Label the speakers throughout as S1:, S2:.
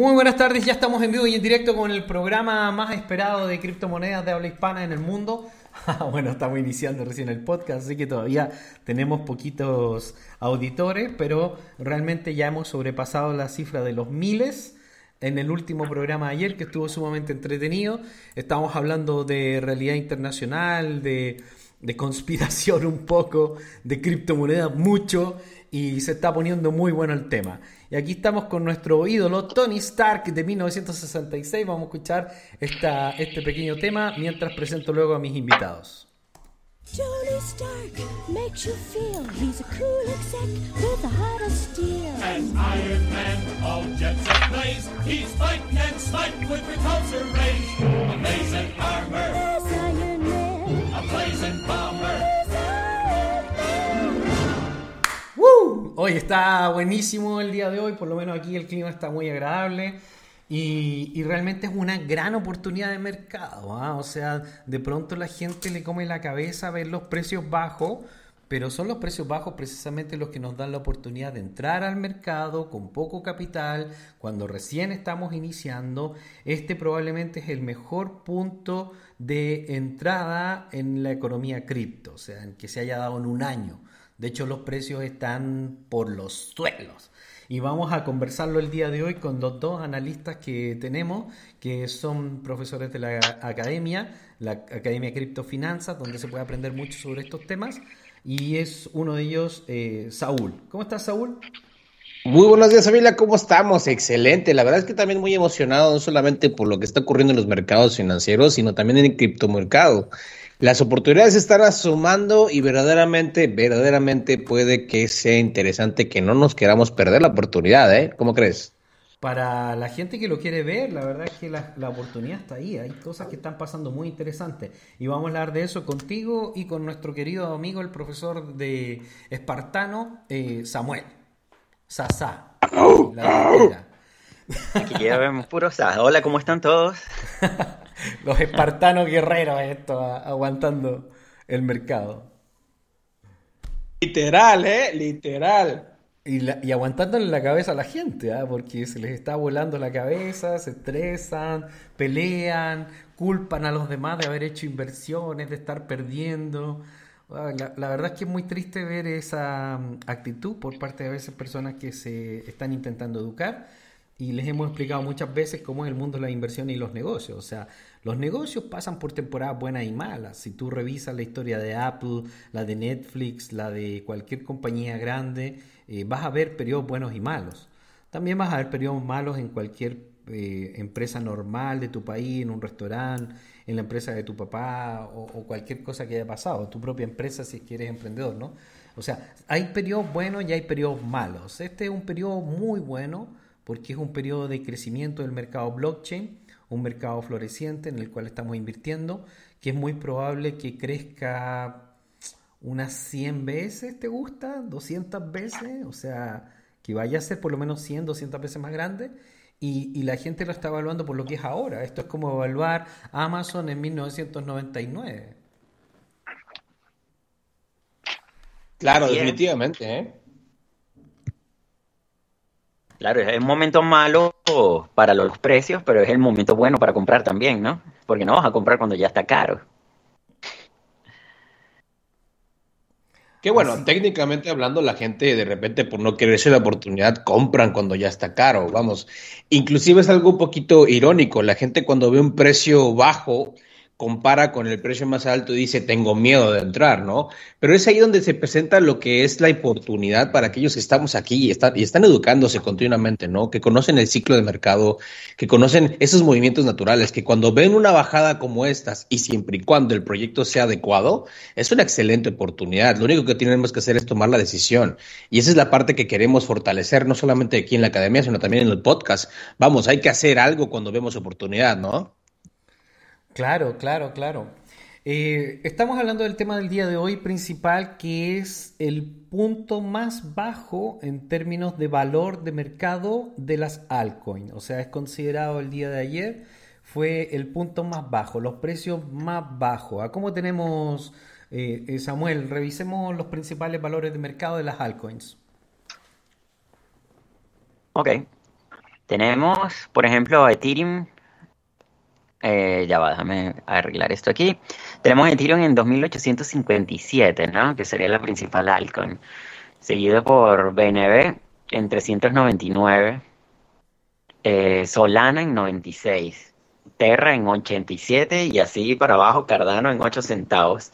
S1: Muy buenas tardes, ya estamos en vivo y en directo con el programa más esperado de criptomonedas de habla hispana en el mundo. bueno, estamos iniciando recién el podcast, así que todavía tenemos poquitos auditores, pero realmente ya hemos sobrepasado la cifra de los miles en el último programa de ayer, que estuvo sumamente entretenido. Estamos hablando de realidad internacional, de conspiración un poco, de criptomonedas mucho, y se está poniendo muy bueno el tema. Y aquí estamos con nuestro ídolo Tony Stark de 1966. Vamos a escuchar esta, este pequeño tema mientras presento luego a mis invitados. Tony Stark makes you feel he's a cool exec with a heart of steel. As Iron Man, all jets ablaze, he's fighting and smiting with repulsor rays. Amazing armor. There's Iron Man. A blazing bomber. Hoy está buenísimo el día de hoy, por lo menos aquí el clima está muy agradable y, realmente es una gran oportunidad de mercado. ¿ah? O sea, de pronto la gente le come la cabeza a ver los precios bajos, pero son los precios bajos precisamente los que nos dan la oportunidad de entrar al mercado con poco capital, cuando recién estamos iniciando. Este probablemente es el mejor punto de entrada en la economía cripto, o sea, en que se haya dado en un año. De hecho, los precios están por los suelos. Y vamos a conversarlo el día de hoy con los dos analistas que tenemos, que son profesores de la academia, la Academia Criptofinanzas, donde se puede aprender mucho sobre estos temas. Y es uno de ellos, eh, Saúl. ¿Cómo estás, Saúl?
S2: Muy buenos días, familia. ¿Cómo estamos? Excelente. La verdad es que también muy emocionado, no solamente por lo que está ocurriendo en los mercados financieros, sino también en el criptomercado. Las oportunidades están asomando y verdaderamente, verdaderamente puede que sea interesante que no nos queramos perder la oportunidad, ¿eh? ¿Cómo crees?
S1: Para la gente que lo quiere ver, la verdad es que la, oportunidad está ahí. Hay cosas que están pasando muy interesantes. Y vamos a hablar de eso contigo y con nuestro querido amigo, el profesor de Espartano, eh, Samuel. Sasa.
S3: Aquí ya vemos puro Sasa. Hola, ¿cómo están todos?
S1: Los espartanos guerreros, esto, aguantando el mercado.
S2: Literal, ¿eh? Literal.
S1: Y, y aguantándole la cabeza a la gente, ¿ah? porque se les está volando la cabeza, se estresan, pelean, culpan a los demás de haber hecho inversiones, de estar perdiendo. La, la, verdad es que es muy triste ver esa mm, actitud por parte de a veces personas que se están intentando educar y les hemos explicado muchas veces cómo es el mundo de la inversión y los negocios. O sea, los negocios pasan por temporadas buenas y malas. Si tú revisas la historia de Apple, la de Netflix, la de cualquier compañía grande, eh, vas a ver periodos buenos y malos. También vas a ver periodos malos en cualquier eh, empresa normal de tu país, en un restaurante, en la empresa de tu papá o, cualquier cosa que haya pasado, tu propia empresa si quieres emprendedor, ¿no? O sea, hay periodos buenos y hay periodos malos. Este es un periodo muy bueno porque es un periodo de crecimiento del mercado blockchain, un mercado floreciente en el cual estamos invirtiendo, que es muy probable que crezca unas 100 veces, ¿te gusta? 200 veces, o sea, que vaya a ser por lo menos 100, 200 veces más grande. Y, y, la gente lo está evaluando por lo que es ahora. Esto es como evaluar Amazon en 1999.
S2: Claro, definitivamente. ¿eh?
S3: Claro, es un momento malo para los precios, pero es el momento bueno para comprar también, ¿no? Porque no vas a comprar cuando ya está caro.
S2: Que bueno, técnicamente hablando, la gente de repente por no quererse la oportunidad compran cuando ya está caro, vamos. Inclusive es algo un poquito irónico, la gente cuando ve un precio bajo compara con el precio más alto y dice, tengo miedo de entrar, ¿no? Pero es ahí donde se presenta lo que es la oportunidad para aquellos que estamos aquí y están, y están educándose continuamente, ¿no? Que conocen el ciclo de mercado, que conocen esos movimientos naturales, que cuando ven una bajada como estas y siempre y cuando el proyecto sea adecuado, es una excelente oportunidad. Lo único que tenemos que hacer es tomar la decisión. Y esa es la parte que queremos fortalecer, no solamente aquí en la academia, sino también en el podcast. Vamos, hay que hacer algo cuando vemos oportunidad, ¿no?
S1: Claro, claro, claro. Eh, estamos hablando del tema del día de hoy principal, que es el punto más bajo en términos de valor de mercado de las altcoins. O sea, es considerado el día de ayer, fue el punto más bajo, los precios más bajos. ¿A cómo tenemos, eh, eh, Samuel? Revisemos los principales valores de mercado de las altcoins.
S3: Ok. Tenemos, por ejemplo, Ethereum. Eh, ya va, déjame arreglar esto aquí. Tenemos Ethereum en 2857, ¿no? Que sería la principal altcoin. Seguido por BNB en 399. Eh, Solana en 96. Terra en 87 y así para abajo Cardano en 8 centavos.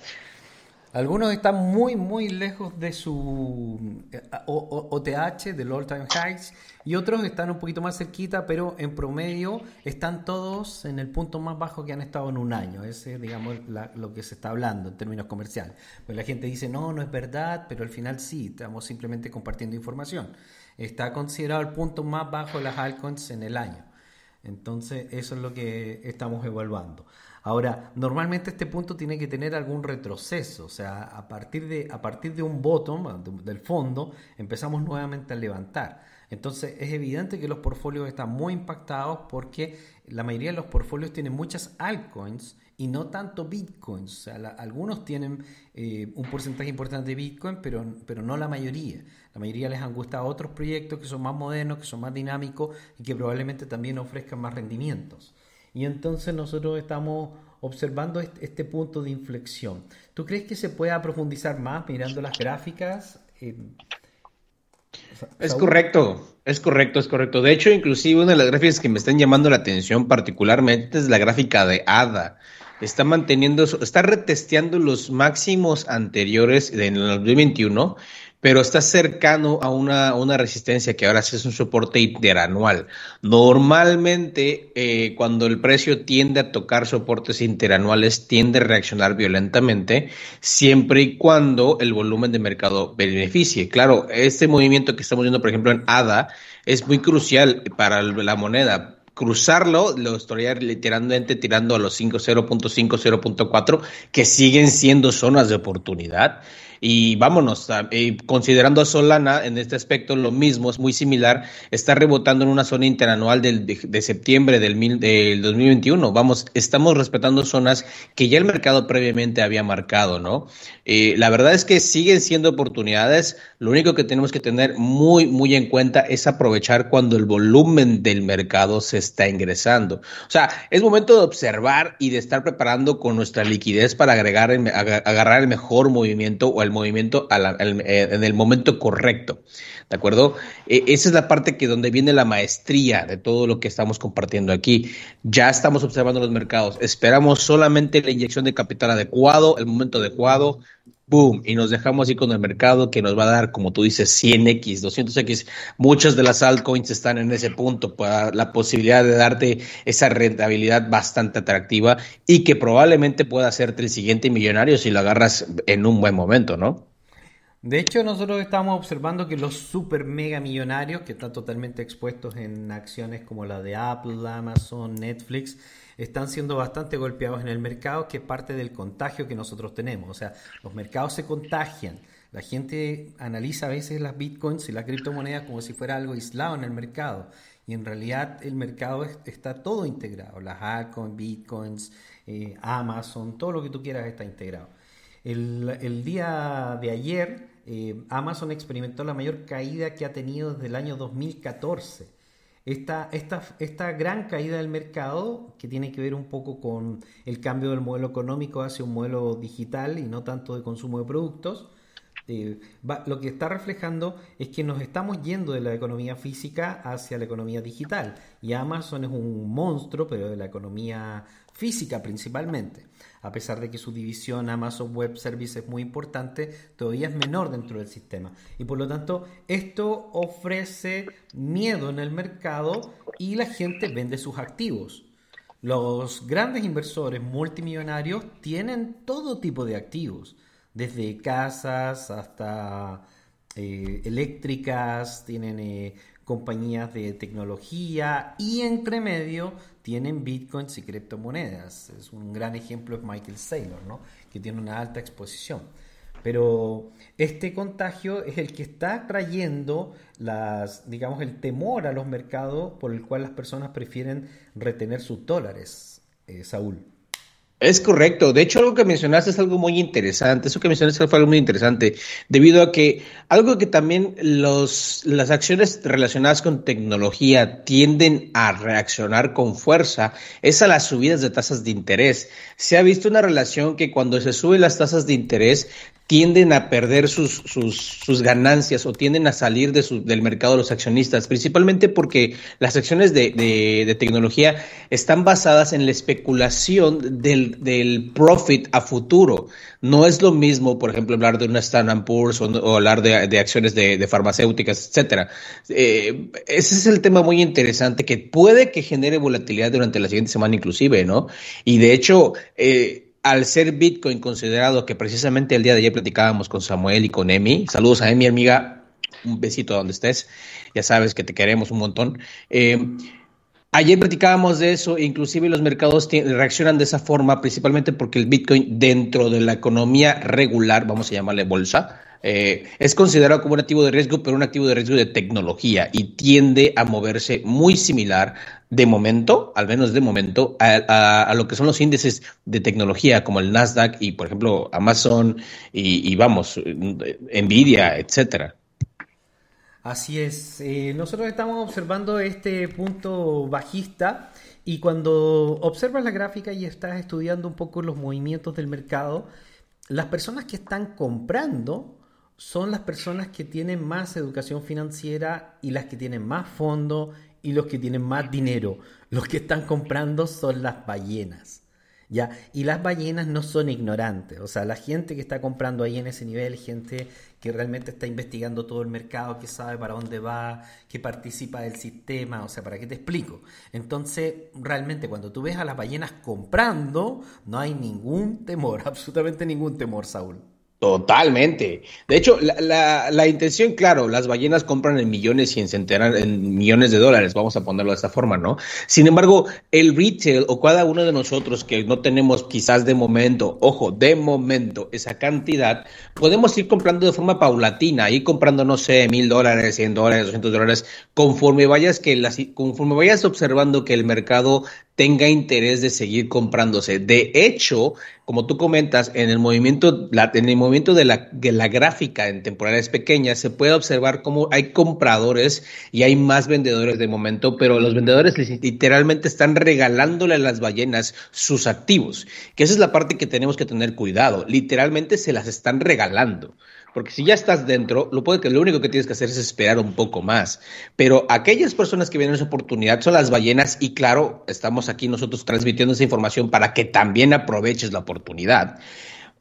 S1: Algunos están muy, muy lejos de su OTH, del All Time Highs, y otros están un poquito más cerquita, pero en promedio están todos en el punto más bajo que han estado en un año. Ese es, digamos, lo que se está hablando en términos comerciales. Pues la gente dice, no, no es verdad, pero al final sí, estamos simplemente compartiendo información. Está considerado el punto más bajo de las altcoins en el año. Entonces, eso es lo que estamos evaluando. Ahora, normalmente este punto tiene que tener algún retroceso, o sea, a partir de, a partir de un bottom, del fondo, empezamos nuevamente a levantar. Entonces es evidente que los portfolios están muy impactados porque la mayoría de los portfolios tienen muchas altcoins y no tanto bitcoins. O sea, algunos tienen eh, un porcentaje importante de bitcoin, pero, pero no la mayoría. La mayoría les han gustado otros proyectos que son más modernos, que son más dinámicos y que probablemente también ofrezcan más rendimientos. Y entonces nosotros estamos observando este, punto de inflexión. ¿Tú crees que se pueda profundizar más mirando las gráficas?
S2: es correcto, es correcto, es correcto. De hecho, inclusive una de las gráficas que me están llamando la atención particularmente es la gráfica de ADA. Está manteniendo, está retesteando los máximos anteriores en el 2021 pero está cercano a una, una resistencia que ahora sí es un soporte interanual. Normalmente, eh, cuando el precio tiende a tocar soportes interanuales, tiende a reaccionar violentamente, siempre y cuando el volumen de mercado beneficie. Claro, este movimiento que estamos viendo, por ejemplo, en ADA, es muy crucial para la moneda cruzarlo, lo estaría literalmente tirando a los 5.0.5, 0.4, que siguen siendo zonas de oportunidad. Y vámonos, considerando a Solana en este aspecto lo mismo, es muy similar, está rebotando en una zona interanual del, de, septiembre del, del 2021. Vamos, estamos respetando zonas que ya el mercado previamente había marcado, ¿no? Eh, la verdad es que siguen siendo oportunidades, lo único que tenemos que tener muy, muy en cuenta es aprovechar cuando el volumen del mercado se está ingresando. O sea, es momento de observar y de estar preparando con nuestra liquidez para agregar, agarrar el mejor movimiento o el movimiento eh, en el momento correcto. ¿De acuerdo? E, esa es la parte que donde viene la maestría de todo lo que estamos compartiendo aquí. Ya estamos observando los mercados. Esperamos solamente la inyección de capital adecuado, el momento adecuado, boom, y nos dejamos así con el mercado que nos va a dar, como tú dices, 100x, 200x. Muchas de las altcoins están en ese punto, para la posibilidad de darte esa rentabilidad bastante atractiva y que probablemente pueda hacerte el siguiente millonario si lo agarras en un buen momento, ¿no?
S1: De hecho, nosotros estamos observando que los super mega millonarios, que están totalmente expuestos en acciones como la de Apple, Amazon, Netflix, están siendo bastante golpeados en el mercado, que es parte del contagio que nosotros tenemos. O sea, los mercados se contagian. La gente analiza a veces las bitcoins y las criptomonedas como si fuera algo aislado en el mercado. Y en realidad el mercado está todo integrado. Las altcoins, bitcoins, eh, Amazon, todo lo que tú quieras está integrado. El, día de ayer, eh, Amazon experimentó la mayor caída que ha tenido desde el año 2014 esta, esta, esta gran caída del mercado, que tiene que ver un poco con el cambio del modelo económico hacia un modelo digital y no tanto de consumo de productos, eh, lo que está reflejando es que nos estamos yendo de la economía física hacia la economía digital. Y Amazon es un monstruo, pero de la economía física principalmente a pesar de que su división Amazon Web Services es muy importante, todavía es menor dentro del sistema. Y por lo tanto, esto ofrece miedo en el mercado y la gente vende sus activos. Los grandes inversores multimillonarios tienen todo tipo de activos, desde casas hasta eh, eléctricas, tienen eh, compañías de tecnología y entre medio tienen bitcoins y criptomonedas. Es un gran ejemplo es Michael Saylor, ¿no? que tiene una alta exposición. Pero este contagio es el que está trayendo las, digamos, el temor a los mercados por el cual las personas prefieren retener sus dólares, eh, Saúl.
S2: Es correcto. De hecho, algo que mencionaste es algo muy interesante. Eso que mencionaste fue algo muy interesante, debido a que algo que también los, las acciones relacionadas con tecnología tienden a reaccionar con fuerza es a las subidas de tasas de interés. Se ha visto una relación que cuando se suben las tasas de interés, tienden a perder sus, sus, sus, ganancias o tienden a salir de su, del mercado de los accionistas, principalmente porque las acciones de, de, de tecnología están basadas en la especulación del, del, profit a futuro. No es lo mismo, por ejemplo, hablar de una Standard Poor's o, o hablar de, acciones de, farmacéuticas, etcétera. Eh, ese es el tema muy interesante que puede que genere volatilidad durante la siguiente semana inclusive, ¿no? Y de hecho, eh, al ser Bitcoin considerado que precisamente el día de ayer platicábamos con Samuel y con Emi, saludos a Emi, amiga, un besito donde estés, ya sabes que te queremos un montón. Eh, ayer platicábamos de eso, inclusive los mercados reaccionan de esa forma, principalmente porque el Bitcoin dentro de la economía regular, vamos a llamarle bolsa, eh, es considerado como un activo de riesgo, pero un activo de riesgo de tecnología y tiende a moverse muy similar de momento, al menos de momento, a, lo que son los índices de tecnología como el Nasdaq y, por ejemplo, Amazon y, vamos, Nvidia, etcétera.
S1: Así es. Eh, nosotros estamos observando este punto bajista y cuando observas la gráfica y estás estudiando un poco los movimientos del mercado, las personas que están comprando son las personas que tienen más educación financiera y las que tienen más fondos y los que tienen más dinero. Los que están comprando son las ballenas. ¿Ya? Y las ballenas no son ignorantes, o sea, la gente que está comprando ahí en ese nivel, gente que realmente está investigando todo el mercado, que sabe para dónde va, que participa del sistema, o sea, ¿para qué te explico? Entonces, realmente cuando tú ves a las ballenas comprando, no hay ningún temor, absolutamente ningún temor, Saúl.
S2: Totalmente. De hecho, la, la, la, intención, claro, las ballenas compran en millones y en centenares, en millones de dólares, vamos a ponerlo de esta forma, ¿no? Sin embargo, el retail o cada uno de nosotros que no tenemos quizás de momento, ojo, de momento esa cantidad, podemos ir comprando de forma paulatina, ir comprando, no sé, mil dólares, cien dólares, doscientos dólares, conforme vayas que las, conforme vayas observando que el mercado tenga interés de seguir comprándose. De hecho, como tú comentas, en el movimiento, en el movimiento de la, de la gráfica en temporales pequeñas, se puede observar cómo hay compradores y hay más vendedores de momento, pero los vendedores literalmente están regalándole a las ballenas sus activos, que esa es la parte que tenemos que tener cuidado. Literalmente se las están regalando. Porque si ya estás dentro, lo, puede que, lo único que tienes que hacer es esperar un poco más. Pero aquellas personas que vienen esa oportunidad son las ballenas y claro, estamos aquí nosotros transmitiendo esa información para que también aproveches la oportunidad.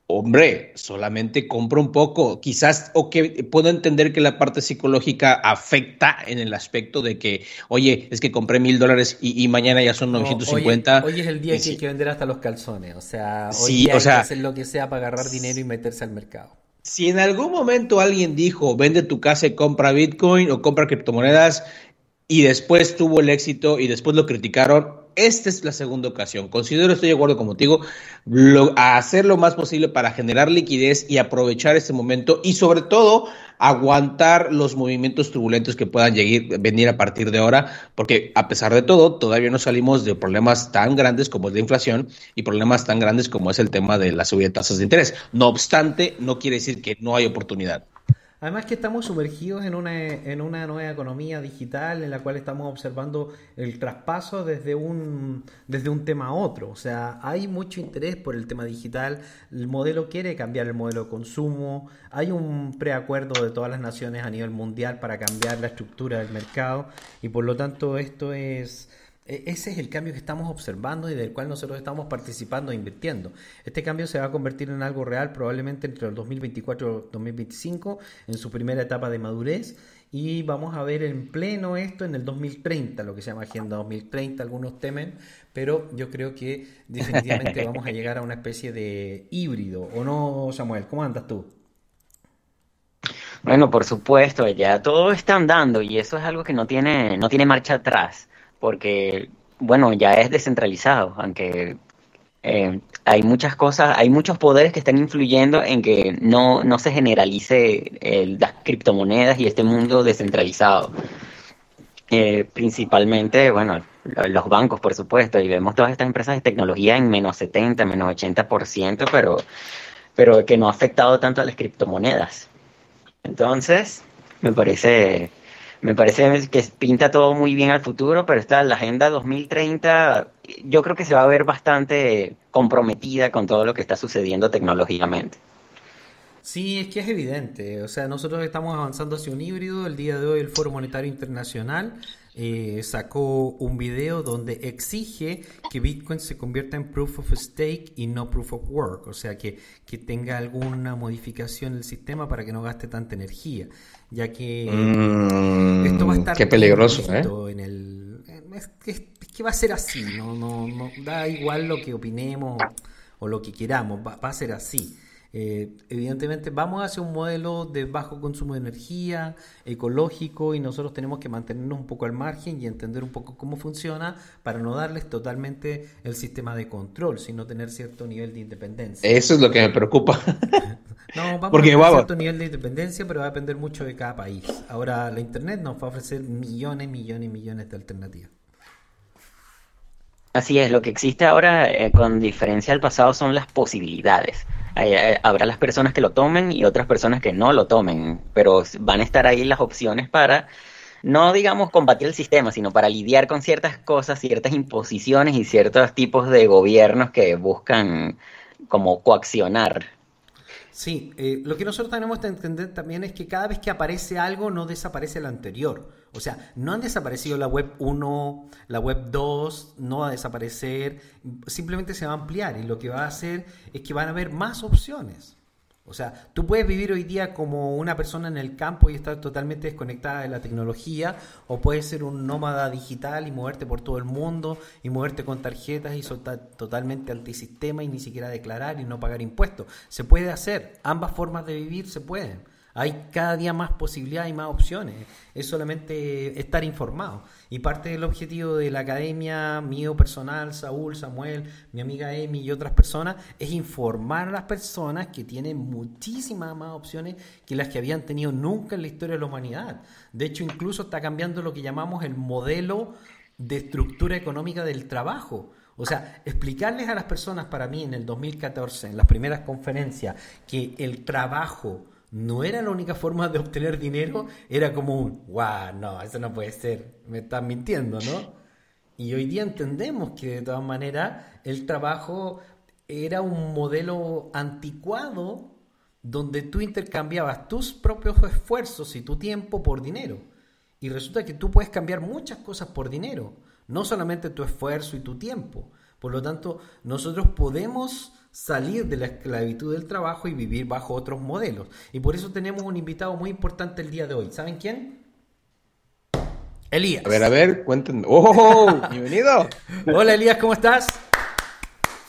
S2: Hombre, solamente compro un poco, quizás, o que puedo entender que la parte psicológica afecta en el aspecto de que, oye, es que compré mil dólares y, mañana ya son 950.
S1: hoy, es el día que hay que vender hasta los calzones, o sea, hoy hay que hacer lo que sea para agarrar dinero y meterse al mercado.
S2: Si en algún momento alguien dijo, vende tu casa y compra Bitcoin o compra criptomonedas, y después tuvo el éxito y después lo criticaron, esta es la segunda ocasión. Considero, estoy de acuerdo contigo, a hacer lo más posible para generar liquidez y aprovechar este momento y sobre todo aguantar los movimientos turbulentos que puedan llegar, venir a partir de ahora, porque a pesar de todo, todavía no salimos de problemas tan grandes como es la inflación y problemas tan grandes como es el tema de la subida de tasas de interés. No obstante, no quiere decir que no hay oportunidad.
S1: Además que estamos sumergidos en una, en una nueva economía digital en la cual estamos observando el traspaso desde un, desde un tema a otro. O sea, hay mucho interés por el tema digital. El modelo quiere cambiar el modelo de consumo. Hay un preacuerdo de todas las naciones a nivel mundial para cambiar la estructura del mercado. Y por lo tanto esto es ese es el cambio que estamos observando y del cual nosotros estamos participando e invirtiendo. Este cambio se va a convertir en algo real probablemente entre el 2024 y 2025 en su primera etapa de madurez y vamos a ver en pleno esto en el 2030, lo que se llama Agenda 2030, algunos temen, pero yo creo que definitivamente vamos a llegar a una especie de híbrido, ¿o no, Samuel? ¿Cómo andas tú?
S3: Bueno, por supuesto, ya todo está andando y eso es algo que no tiene, no tiene marcha atrás porque, bueno, ya es descentralizado, aunque eh, hay muchas cosas, hay muchos poderes que están influyendo en que no, no se generalice las criptomonedas y este mundo descentralizado. Eh, principalmente, bueno, los bancos, por supuesto, y vemos todas estas empresas de tecnología en menos 70, menos 80%, pero, pero que no ha afectado tanto a las criptomonedas. Entonces, me parece, me parece que pinta todo muy bien al futuro, pero está la Agenda 2030, yo creo que se va a ver bastante comprometida con todo lo que está sucediendo tecnológicamente.
S1: Sí, es que es evidente. O sea, nosotros estamos avanzando hacia un híbrido. El día de hoy el Foro Monetario Internacional eh, sacó un video donde exige que Bitcoin se convierta en proof of stake y no proof of work. O sea, que, que tenga alguna modificación en el sistema para que no gaste tanta energía. Ya que
S2: mm, esto va a estar... Qué peligroso, ¿eh?
S1: En el, es, que, va a ser así. No, no, no da igual lo que opinemos o lo que queramos. va a ser así. Eh, evidentemente vamos hacia un modelo de bajo consumo de energía, ecológico, y nosotros tenemos que mantenernos un poco al margen y entender un poco cómo funciona para no darles totalmente el sistema de control, sino tener cierto nivel de independencia.
S2: Eso es lo que me preocupa.
S1: no, vamos a tener cierto nivel de independencia, pero va a depender mucho de cada país. Ahora, la Internet nos va a ofrecer millones, millones, millones de alternativas.
S3: Así es, lo que existe ahora, eh, con diferencia al pasado, son las posibilidades. Habrá las personas que lo tomen y otras personas que no lo tomen, pero van a estar ahí las opciones para, no digamos combatir el sistema, sino para lidiar con ciertas cosas, ciertas imposiciones y ciertos tipos de gobiernos que buscan como coaccionar
S1: Sí, eh, lo que nosotros tenemos que entender también es que cada vez que aparece algo no desaparece el anterior. O sea, no han desaparecido la web 1, la web 2, no va a desaparecer, simplemente se va a ampliar y lo que va a hacer es que van a haber más opciones. O sea, tú puedes vivir hoy día como una persona en el campo y estar totalmente desconectada de la tecnología, o puedes ser un nómada digital y moverte por todo el mundo y moverte con tarjetas y soltar totalmente antisistema y ni siquiera declarar y no pagar impuestos. Se puede hacer, ambas formas de vivir se pueden. Hay cada día más posibilidades y más opciones. Es solamente estar informado. Y parte del objetivo de la academia, mío personal, Saúl, Samuel, mi amiga Emi y otras personas, es informar a las personas que tienen muchísimas más opciones que las que habían tenido nunca en la historia de la humanidad. De hecho, incluso está cambiando lo que llamamos el modelo de estructura económica del trabajo. O sea, explicarles a las personas para mí en el 2014, en las primeras conferencias, que el trabajo no era la única forma de obtener dinero, era como un, wow, no, eso no puede ser, me están mintiendo, ¿no? Y hoy día entendemos que de todas maneras el trabajo era un modelo anticuado donde tú intercambiabas tus propios esfuerzos y tu tiempo por dinero. Y resulta que tú puedes cambiar muchas cosas por dinero, no solamente tu esfuerzo y tu tiempo. Por lo tanto, nosotros podemos salir de la esclavitud del trabajo y vivir bajo otros modelos. Y por eso tenemos un invitado muy importante el día de hoy. ¿Saben quién? Elías.
S2: A ver, a ver, cuéntenme. ¡Oh! ¡Bienvenido!
S1: Hola Elías, ¿cómo estás?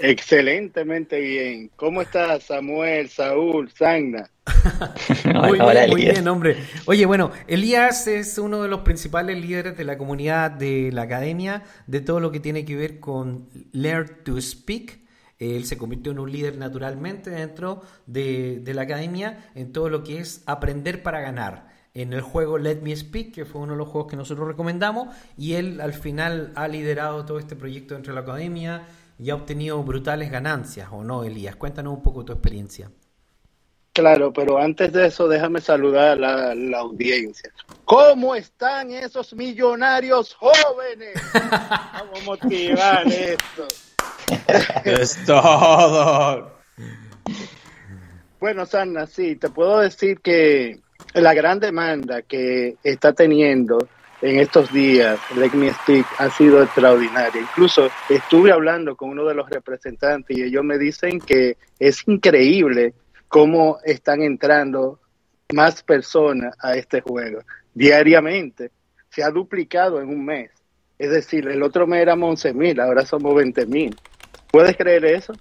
S4: Excelentemente bien. ¿Cómo estás, Samuel, Saúl, Sagna?
S1: muy bien, muy bien, hombre. Oye, bueno, Elías es uno de los principales líderes de la comunidad de la academia, de todo lo que tiene que ver con Learn to Speak. Él se convirtió en un líder naturalmente dentro de, la academia en todo lo que es aprender para ganar. En el juego Let Me Speak, que fue uno de los juegos que nosotros recomendamos, y él al final ha liderado todo este proyecto dentro de la academia y ha obtenido brutales ganancias, ¿o no, Elías? Cuéntanos un poco tu experiencia.
S4: Claro, pero antes de eso déjame saludar a la, audiencia. ¿Cómo están esos millonarios jóvenes? Vamos a motivar esto.
S2: es todo.
S4: Bueno, Sanna, sí, te puedo decir que la gran demanda que está teniendo en estos días Let Me Speak ha sido extraordinaria. Incluso estuve hablando con uno de los representantes y ellos me dicen que es increíble cómo están entrando más personas a este juego diariamente. Se ha duplicado en un mes. Es decir, el otro mes éramos 11 mil, ahora somos 20 mil. ¿Puedes creer eso?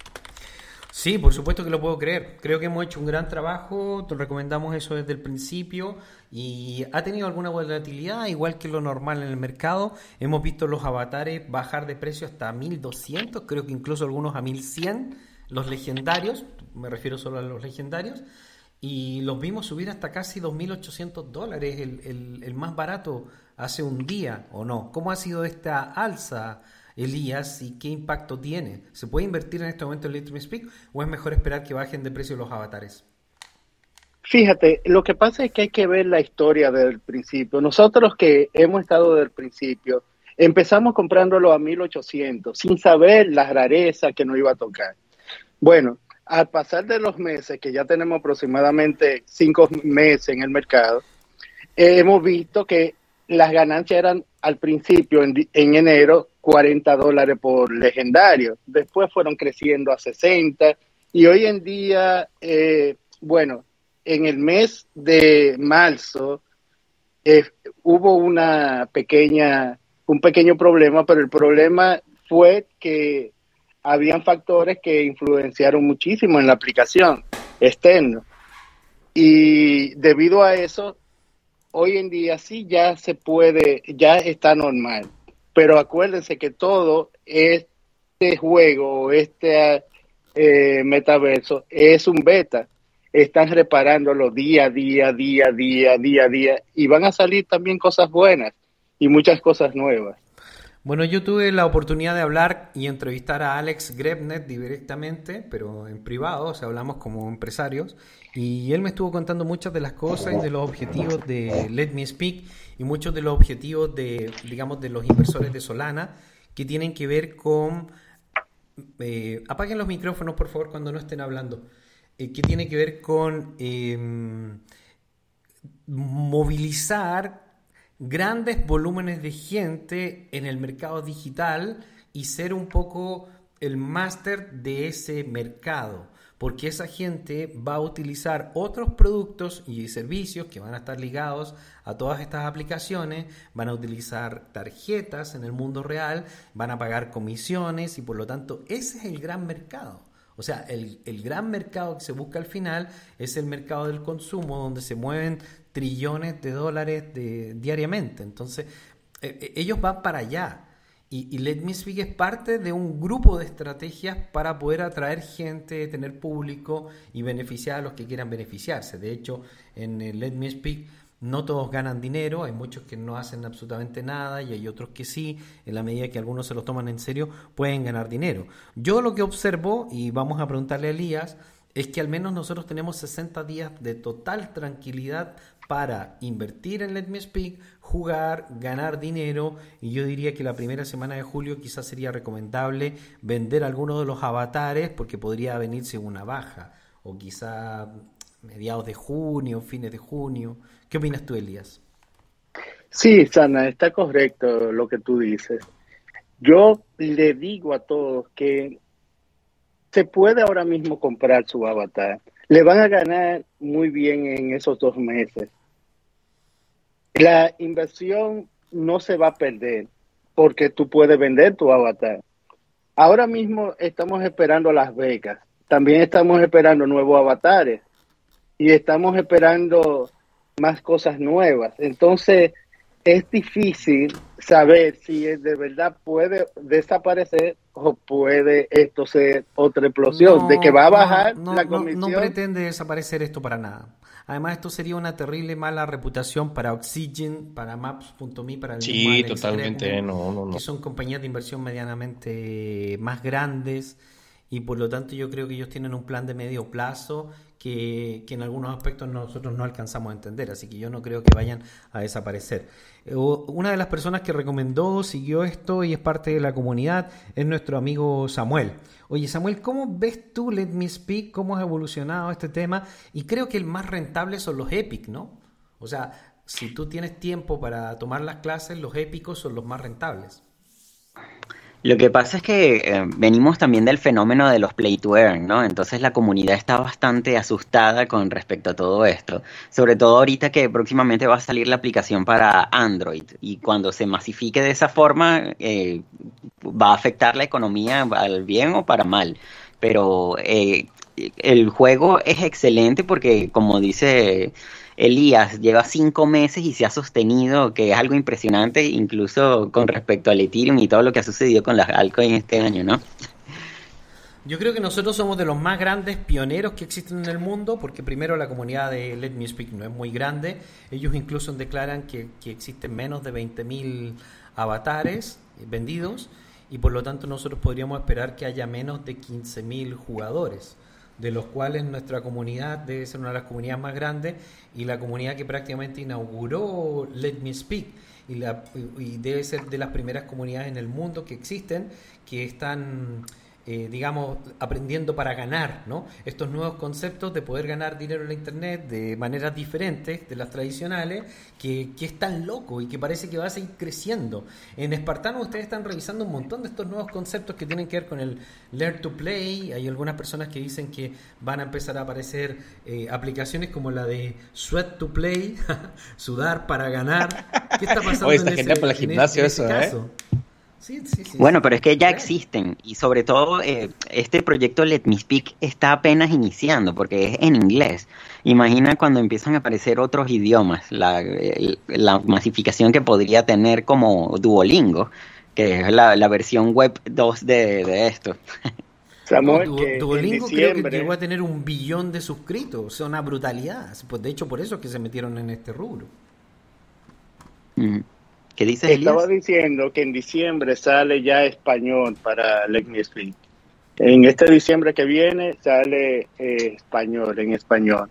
S1: Sí, por supuesto que lo puedo creer. Creo que hemos hecho un gran trabajo, te recomendamos eso desde el principio y ha tenido alguna volatilidad, igual que lo normal en el mercado. Hemos visto los avatares bajar de precio hasta 1200, creo que incluso algunos a 1100, los legendarios, me refiero solo a los legendarios. y los vimos subir hasta casi 2.800 dólares, el, el, más barato hace un día, ¿o no? ¿Cómo ha sido esta alza, Elías, y qué impacto tiene? ¿Se puede invertir en este momento en Little Speak o es mejor esperar que bajen de precio los avatares?
S4: Fíjate, lo que pasa es que hay que ver la historia del principio. Nosotros que hemos estado del principio, empezamos comprándolo a 1800 sin saber la rareza que nos iba a tocar. Bueno, al pasar de los meses, que ya tenemos aproximadamente cinco meses en el mercado, hemos visto que las ganancias eran al principio, en, enero, 40 dólares por legendario. Después fueron creciendo a 60 y hoy en día, eh, bueno, en el mes de marzo eh, hubo una pequeña, un pequeño problema, pero el problema fue que habían factores que influenciaron muchísimo en la aplicación externa. Y debido a eso, hoy en día sí ya se puede, ya está normal. Pero acuérdense que todo este juego, este eh, metaverso, es un beta. Están reparándolo día a día, día a día, día a día. Y van a salir también cosas buenas y muchas cosas nuevas.
S1: Bueno, yo tuve la oportunidad de hablar y entrevistar a Alex Grebnet directamente, pero en privado, o sea, hablamos como empresarios, y él me estuvo contando muchas de las cosas y de los objetivos de Let Me Speak y muchos de los objetivos de, digamos, de los inversores de Solana que tienen que ver con... Eh, apaguen los micrófonos, por favor, cuando no estén hablando. Eh, que tiene que ver con em, movilizar grandes volúmenes de gente en el mercado digital y ser un poco el máster de ese mercado, porque esa gente va a utilizar otros productos y servicios que van a estar ligados a todas estas aplicaciones, van a utilizar tarjetas en el mundo real, van a pagar comisiones y por lo tanto ese es el gran mercado. O sea, el, el, gran mercado que se busca al final es el mercado del consumo, donde se mueven trillones de dólares de, diariamente. Entonces, eh, eh, ellos van para allá. Y, Let Me Speak es parte de un grupo de estrategias para poder atraer gente, tener público y beneficiar a los que quieran beneficiarse. De hecho, en Let Me Speak no todos ganan dinero, hay muchos que no hacen absolutamente nada y hay otros que sí, en la medida que algunos se lo toman en serio, pueden ganar dinero. Yo lo que observo, y vamos a preguntarle a Elías, es que al menos nosotros tenemos 60 días de total tranquilidad para invertir en Let Me Speak, jugar, ganar dinero y yo diría que la primera semana de julio quizás sería recomendable vender algunos de los avatares porque podría venirse una baja o quizá mediados de junio, fines de junio. ¿Qué opinas tú, Elías?
S4: Sí, Sana, está correcto lo que tú dices. Yo le digo a todos que se puede ahora mismo comprar su avatar. Le van a ganar muy bien en esos dos meses. La inversión no se va a perder porque tú puedes vender tu avatar. Ahora mismo estamos esperando las becas. También estamos esperando nuevos avatares y estamos esperando más cosas nuevas. Entonces, es difícil saber si de verdad puede desaparecer o puede esto ser otra explosión, de que va a bajar la comisión.
S1: No, pretende desaparecer esto para nada. Además, esto sería una terrible mala reputación para Oxygen, para Maps.me, para el
S2: Sí, totalmente, no, no, no.
S1: Que son compañías de inversión medianamente más grandes y por lo tanto yo creo que ellos tienen un plan de medio plazo que, en algunos aspectos nosotros no alcanzamos a entender, así que yo no creo que vayan a desaparecer. Eh, una de las personas que recomendó, siguió esto y es parte de la comunidad es nuestro amigo Samuel. Oye Samuel, ¿cómo ves tú Let Me Speak? ¿Cómo ha evolucionado este tema? Y creo que el más rentable son los Epic, ¿no? O sea, si tú tienes tiempo para tomar las clases, los épicos son los más rentables.
S3: Lo que pasa es que eh, venimos también del fenómeno de los play to earn, ¿no? Entonces la comunidad está bastante asustada con respecto a todo esto. Sobre todo ahorita que próximamente va a salir la aplicación para Android y cuando se masifique de esa forma eh, va a afectar la economía al bien o para mal. Pero eh, el juego es excelente porque, como dice Elías lleva cinco meses y se ha sostenido, que es algo impresionante, incluso con respecto al Ethereum y todo lo que ha sucedido con las altcoins este año, ¿no?
S1: Yo creo que nosotros somos de los más grandes pioneros que existen en el mundo, porque primero la comunidad de Let Me Speak no es muy grande. Ellos incluso declaran que, que existen menos de 20.000 avatares vendidos y por lo tanto nosotros podríamos esperar que haya menos de 15.000 jugadores, de los cuales nuestra comunidad debe ser una de las comunidades más grandes y la comunidad que prácticamente inauguró Let Me Speak y, la, y debe ser de las primeras comunidades en el mundo que existen que están eh, digamos, aprendiendo para ganar, ¿no? Estos nuevos conceptos de poder ganar dinero en la Internet de maneras diferentes de las tradicionales, que, que es tan loco y que parece que va a seguir creciendo. En Espartano ustedes están revisando un montón de estos nuevos conceptos que tienen que ver con el Learn to Play. Hay algunas personas que dicen que van a empezar a aparecer eh, aplicaciones como la de Sweat to Play, sudar para ganar.
S2: ¿Qué está pasando en, ese, para el gimnasio eso, ¿eh? caso?
S3: Bueno, pero es que ya existen y sobre todo eh, este proyecto Let Me Speak está apenas iniciando porque es en inglés. Imagina cuando empiezan a aparecer otros idiomas, la, la masificación que podría tener como Duolingo, que es la, versión web 2 de, esto.
S1: Duolingo creo que llegó a tener un billón de suscritos, o sea, una brutalidad. Pues de hecho, por eso es que se metieron en este rubro.
S3: ¿Qué dice
S4: Estaba diciendo que en diciembre sale ya español para Let Me Speak. En este diciembre que viene sale eh, español, en español.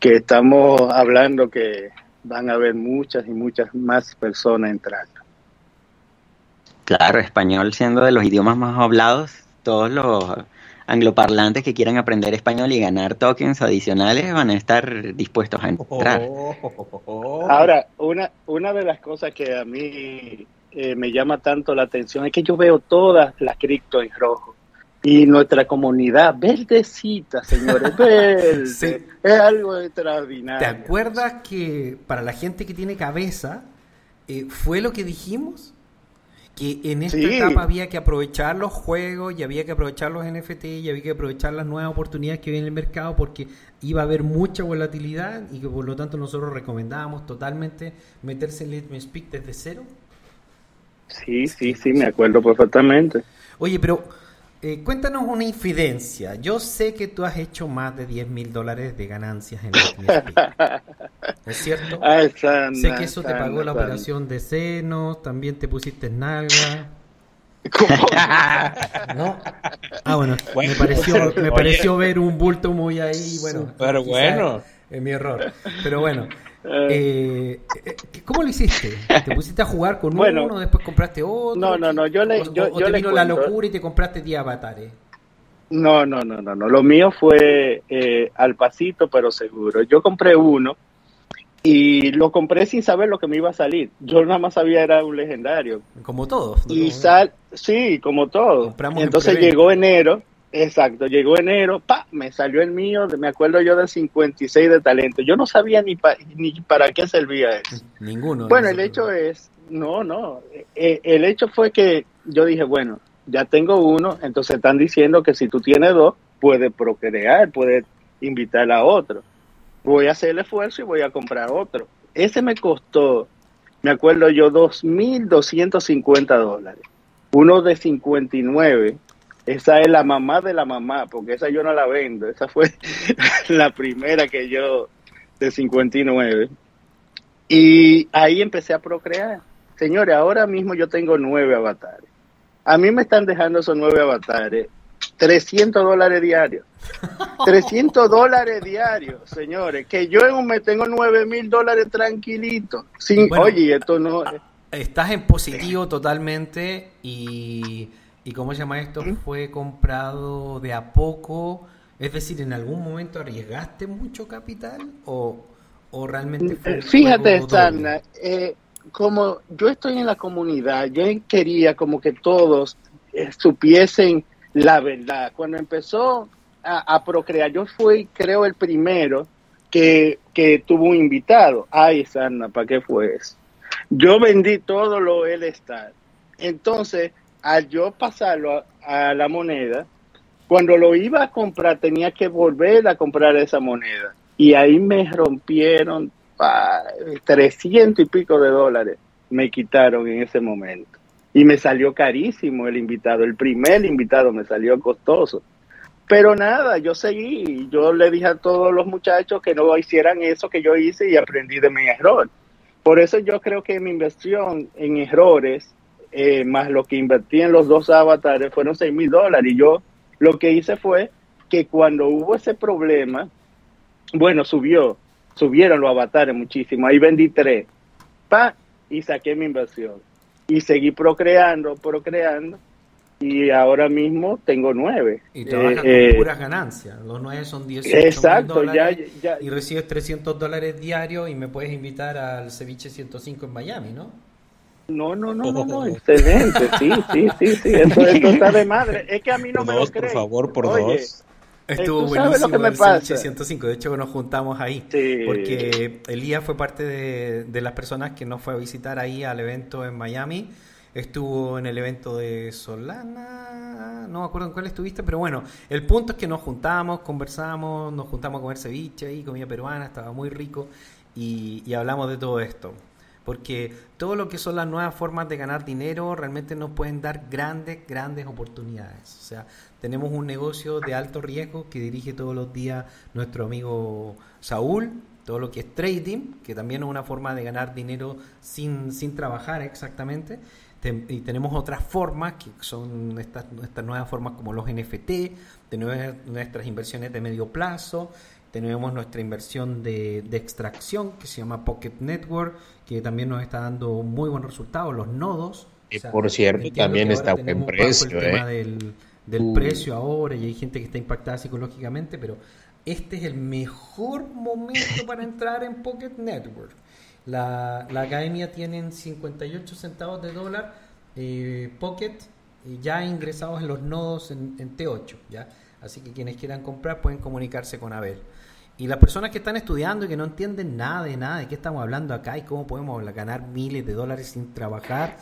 S4: Que estamos hablando que van a haber muchas y muchas más personas entrando.
S3: Claro, español siendo de los idiomas más hablados, todos los angloparlantes que quieran aprender español y ganar tokens adicionales van a estar dispuestos a entrar.
S4: Ahora, una, una de las cosas que a mí eh, me llama tanto la atención es que yo veo todas las cripto en rojo. Y nuestra comunidad verdecita, señores, verde. Es algo extraordinario.
S1: ¿Te acuerdas que para la gente que tiene cabeza, eh, fue lo que dijimos? Que en esta etapa había que aprovechar los juegos y había que aprovechar los NFT y había que aprovechar las nuevas oportunidades que había en el mercado porque iba a haber mucha volatilidad y que por lo tanto nosotros recomendábamos totalmente meterse en Let Me Speak desde cero.
S4: Sí, sí, sí, me acuerdo perfectamente.
S1: Oye, pero eh, cuéntanos una infidencia. Yo sé que tú has hecho más de 10 mil dólares de ganancias en el ¿Es cierto?
S4: Ah,
S1: sé que eso te pagó la operación de senos, también te pusiste nalga. ¿No? Ah, bueno, me pareció, me pareció ver un bulto muy ahí, bueno.
S2: Pero bueno.
S1: Es mi error. Pero bueno, eh, eh, ¿Cómo lo hiciste? ¿Te pusiste a jugar con uno, después compraste otro?
S4: No, no, no, yo le. Yo,
S1: te vino la locura y te compraste 10 avatares.
S4: No, no, no, no, no. Lo mío fue eh, al pasito, pero seguro. Yo compré uno y lo compré sin saber lo que me iba a salir. Yo nada más sabía era un legendario.
S1: Como todos.
S4: Y sal, sí, como todos. Entonces llegó enero Exacto, llegó enero, pa, me salió el mío, me acuerdo yo de 56 de talento. Yo no sabía ni, ni para qué servía eso.
S1: Ninguno.
S4: Bueno, el hecho es, no, no, eh, el hecho fue que yo dije, bueno, ya tengo uno, entonces están diciendo que si tú tienes dos, puedes procrear, puedes invitar a otro. Voy a hacer el esfuerzo y voy a comprar otro. Ese me costó, me acuerdo yo, 2.250 dólares. Uno de 59 esa es la mamá de la mamá, porque esa yo no la vendo. Esa fue la primera que yo, de 59. Y ahí empecé a procrear. Señores, ahora mismo yo tengo nueve avatares. A mí me están dejando esos nueve avatares 300 dólares diarios. 300 dólares diarios, señores. Que yo en un mes tengo 9 mil dólares tranquilito. Sin, oye, esto no.
S1: Estás en positivo totalmente y ¿Y cómo se llama esto? Fue comprado de a poco. Es decir, ¿en algún momento arriesgaste mucho capital o, realmente fue
S4: Fíjate, Sana, eh, como yo estoy en la comunidad, yo quería como que todos eh, supiesen la verdad. Cuando empezó a, procrear, yo fui, creo, el primero que, que tuvo un invitado. Ay, Sana, ¿para qué fue eso? Yo vendí todo lo él estar. Entonces, al yo pasarlo a, la moneda, cuando lo iba a comprar tenía que volver a comprar esa moneda. Y ahí me rompieron ah, trescientos y pico de dólares, me quitaron en ese momento. y me salió carísimo el invitado. El primer invitado me salió costoso. Pero nada, yo seguí. Yo le dije a todos los muchachos que no hicieran eso que yo hice y aprendí de mi error. Por eso yo creo que mi inversión en errores, eh, más lo que invertí en los dos avatares, fueron 6 mil dólares. Y yo lo que hice fue que cuando hubo ese problema, bueno, subió, subieron los avatares muchísimo. Ahí vendí tres, pa, y saqué mi inversión. Y seguí procreando, procreando y ahora mismo tengo nueve.
S1: Y trabajas con eh, puras ganancias. Los nueve son 18
S4: exacto, dólares
S1: ya, y recibes 300 dólares diarios y me puedes invitar al ceviche 105 en Miami, ¿no?
S4: No, no, no, no, no, excelente, sí, sí, sí, sí, eso, está de madre. Es que a mí no me lo creen.
S2: por favor, por dos.
S1: Estuvo buenísimo lo que me pasa? el 105, de hecho nos juntamos ahí, sí. porque Elías fue parte de, de las personas que nos fue a visitar ahí al evento en Miami estuvo en el evento de Solana, no me acuerdo en cuál estuviste, pero bueno, el punto es que nos juntamos, conversamos, nos juntamos a comer ceviche y comida peruana, estaba muy rico y, hablamos de todo esto. Porque todo lo que son las nuevas formas de ganar dinero realmente nos pueden dar grandes, grandes oportunidades. O sea, tenemos un negocio de alto riesgo que dirige todos los días nuestro amigo Saúl, todo lo que es trading, que también es una forma de ganar dinero sin, sin trabajar exactamente y tenemos otras formas que son estas, estas nuevas formas como los NFT, tenemos nuestras inversiones de medio plazo, tenemos nuestra inversión de, extracción que se llama Pocket Network, que también nos está dando muy buenos resultados, los nodos.
S2: Y por cierto, también está buen precio.
S1: El tema del, del precio ahora y hay gente que está impactada psicológicamente, pero este es el mejor momento para entrar en Pocket Network. La, academia tiene 58 centavos de dólar eh, Pocket ya ingresados en los nodos en, T8. ¿ya? Así que quienes quieran comprar pueden comunicarse con Abel. Y las personas que están estudiando y que no entienden nada de nada de qué estamos hablando acá y cómo podemos ganar miles de dólares sin trabajar,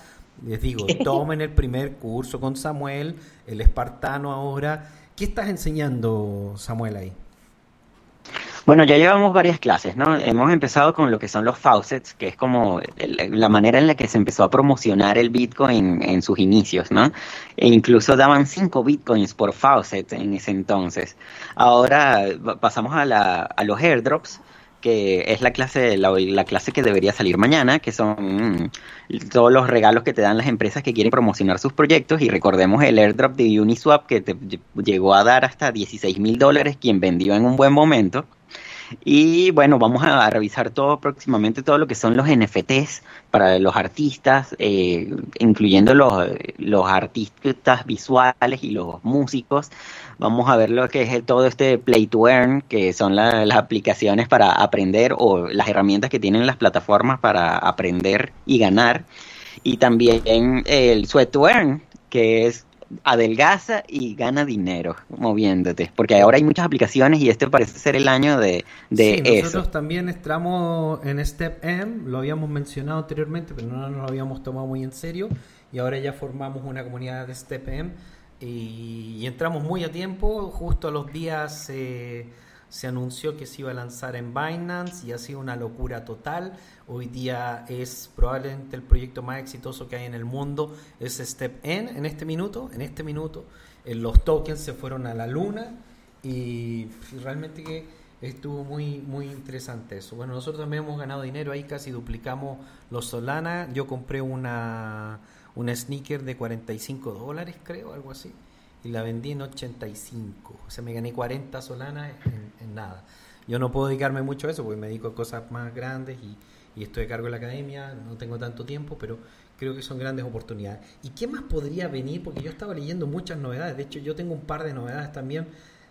S1: les digo, tomen el primer curso con Samuel, el espartano ahora. ¿Qué estás enseñando, Samuel, ahí?
S3: Bueno, ya llevamos varias clases, ¿no? Hemos empezado con lo que son los faucets, que es como la manera en la que se empezó a promocionar el Bitcoin en sus inicios, ¿no? E incluso daban 5 Bitcoins por faucet en ese entonces. Ahora pasamos a, la, a los airdrops, que es la clase, la, la, clase que debería salir mañana, que son todos los regalos que te dan las empresas que quieren promocionar sus proyectos. Y recordemos el airdrop de Uniswap que te llegó a dar hasta 16 mil dólares, quien vendió en un buen momento. Y bueno, vamos a revisar todo próximamente, todo lo que son los NFTs para los artistas, eh, incluyendo los, los artistas visuales y los músicos. Vamos a ver lo que es todo este Play to Earn, que son las aplicaciones para aprender o las herramientas que tienen las plataformas para aprender y ganar. Y también el Sweat to Earn, que es adelgaza y gana dinero moviéndote, porque ahora hay muchas aplicaciones y este parece ser el año de, de
S1: sí, Nosotros también estamos en Step M, lo habíamos mencionado anteriormente, pero no nos lo habíamos tomado muy en serio y ahora ya formamos una comunidad de Step M y, entramos muy a tiempo, justo a los días eh, se anunció que se iba a lanzar en Binance y ha sido una locura total. Hoy día es probablemente el proyecto más exitoso que hay en el mundo, es Step N en este minuto, en este minuto, los tokens se fueron a la luna y realmente que estuvo muy muy interesante eso. Bueno, nosotros también hemos ganado dinero ahí, casi duplicamos los Solana, yo compré una, una sneaker de 45 dólares creo, algo así, y la vendí en 85, o sea, me gané 40 Solana en, en nada. Yo no puedo dedicarme mucho a eso porque me dedico a cosas más grandes y, y estoy a cargo de la academia, no tengo tanto tiempo, pero creo que son grandes oportunidades. ¿Y qué más podría venir? Porque yo estaba leyendo muchas novedades, de hecho yo tengo un par de novedades también.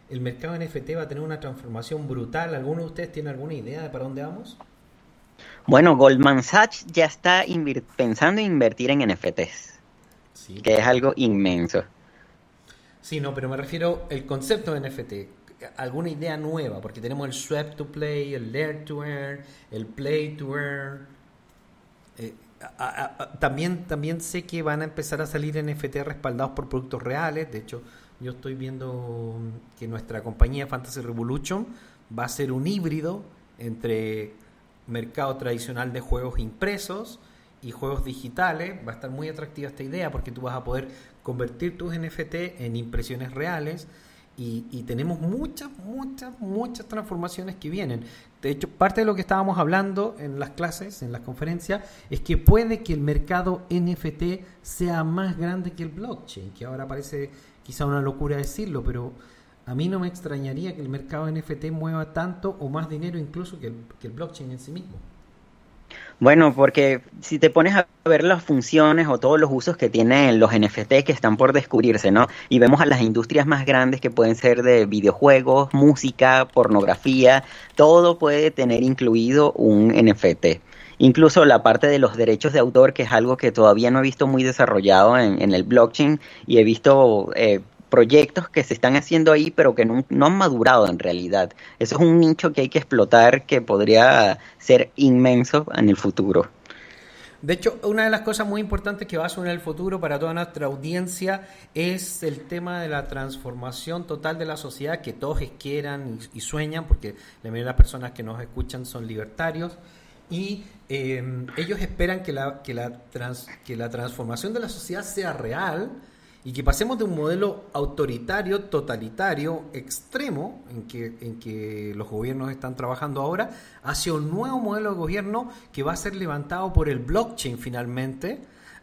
S1: El mercado NFT va a tener una transformación brutal. ¿Alguno de ustedes tiene alguna idea de para dónde vamos?
S3: Bueno, Goldman Sachs ya está pensando en invertir en NFTs, que es algo inmenso.
S1: Sí, no, pero me refiero al concepto de NFT alguna idea nueva, porque tenemos el Swap to Play, el Learn to Earn, el Play to Earn. Eh, también, también sé que van a empezar a salir NFT respaldados por productos reales. De hecho, yo estoy viendo que nuestra compañía Fantasy Revolution va a ser un híbrido entre mercado tradicional de juegos impresos y juegos digitales, va a estar muy atractiva esta idea porque tú vas a poder convertir tus NFT en impresiones reales y, tenemos muchas, muchas, muchas transformaciones que vienen. De hecho, parte de lo que estábamos hablando en las clases, en las conferencias, es que puede que el mercado NFT sea más grande que el blockchain, que ahora parece quizá una locura decirlo, pero a mí no me extrañaría que el mercado NFT mueva tanto o más dinero incluso que el, que el blockchain en sí mismo.
S3: Bueno, porque si te pones a ver las funciones o todos los usos que tienen los NFT que están por descubrirse, ¿no? Y vemos a las industrias más grandes que pueden ser de videojuegos, música, pornografía, todo puede tener incluido un NFT. Incluso la parte de los derechos de autor, que es algo que todavía no he visto muy desarrollado en, en el blockchain y he visto eh, proyectos que se están haciendo ahí, pero que no, han madurado en realidad. Eso es un nicho que hay que explotar que podría ser inmenso en el futuro.
S1: De hecho, una de las cosas muy importantes que va a suceder en el futuro para toda nuestra audiencia es el tema de la transformación total de la sociedad que todos quieran y, sueñan, porque la mayoría de las personas que nos escuchan son libertarios y eh, ellos esperan que la, que, la que la transformación de la sociedad sea real y que pasemos de un modelo autoritario, totalitario, extremo, en que, en que los gobiernos están trabajando ahora, hacia un nuevo modelo de gobierno que va a ser levantado por el blockchain finalmente,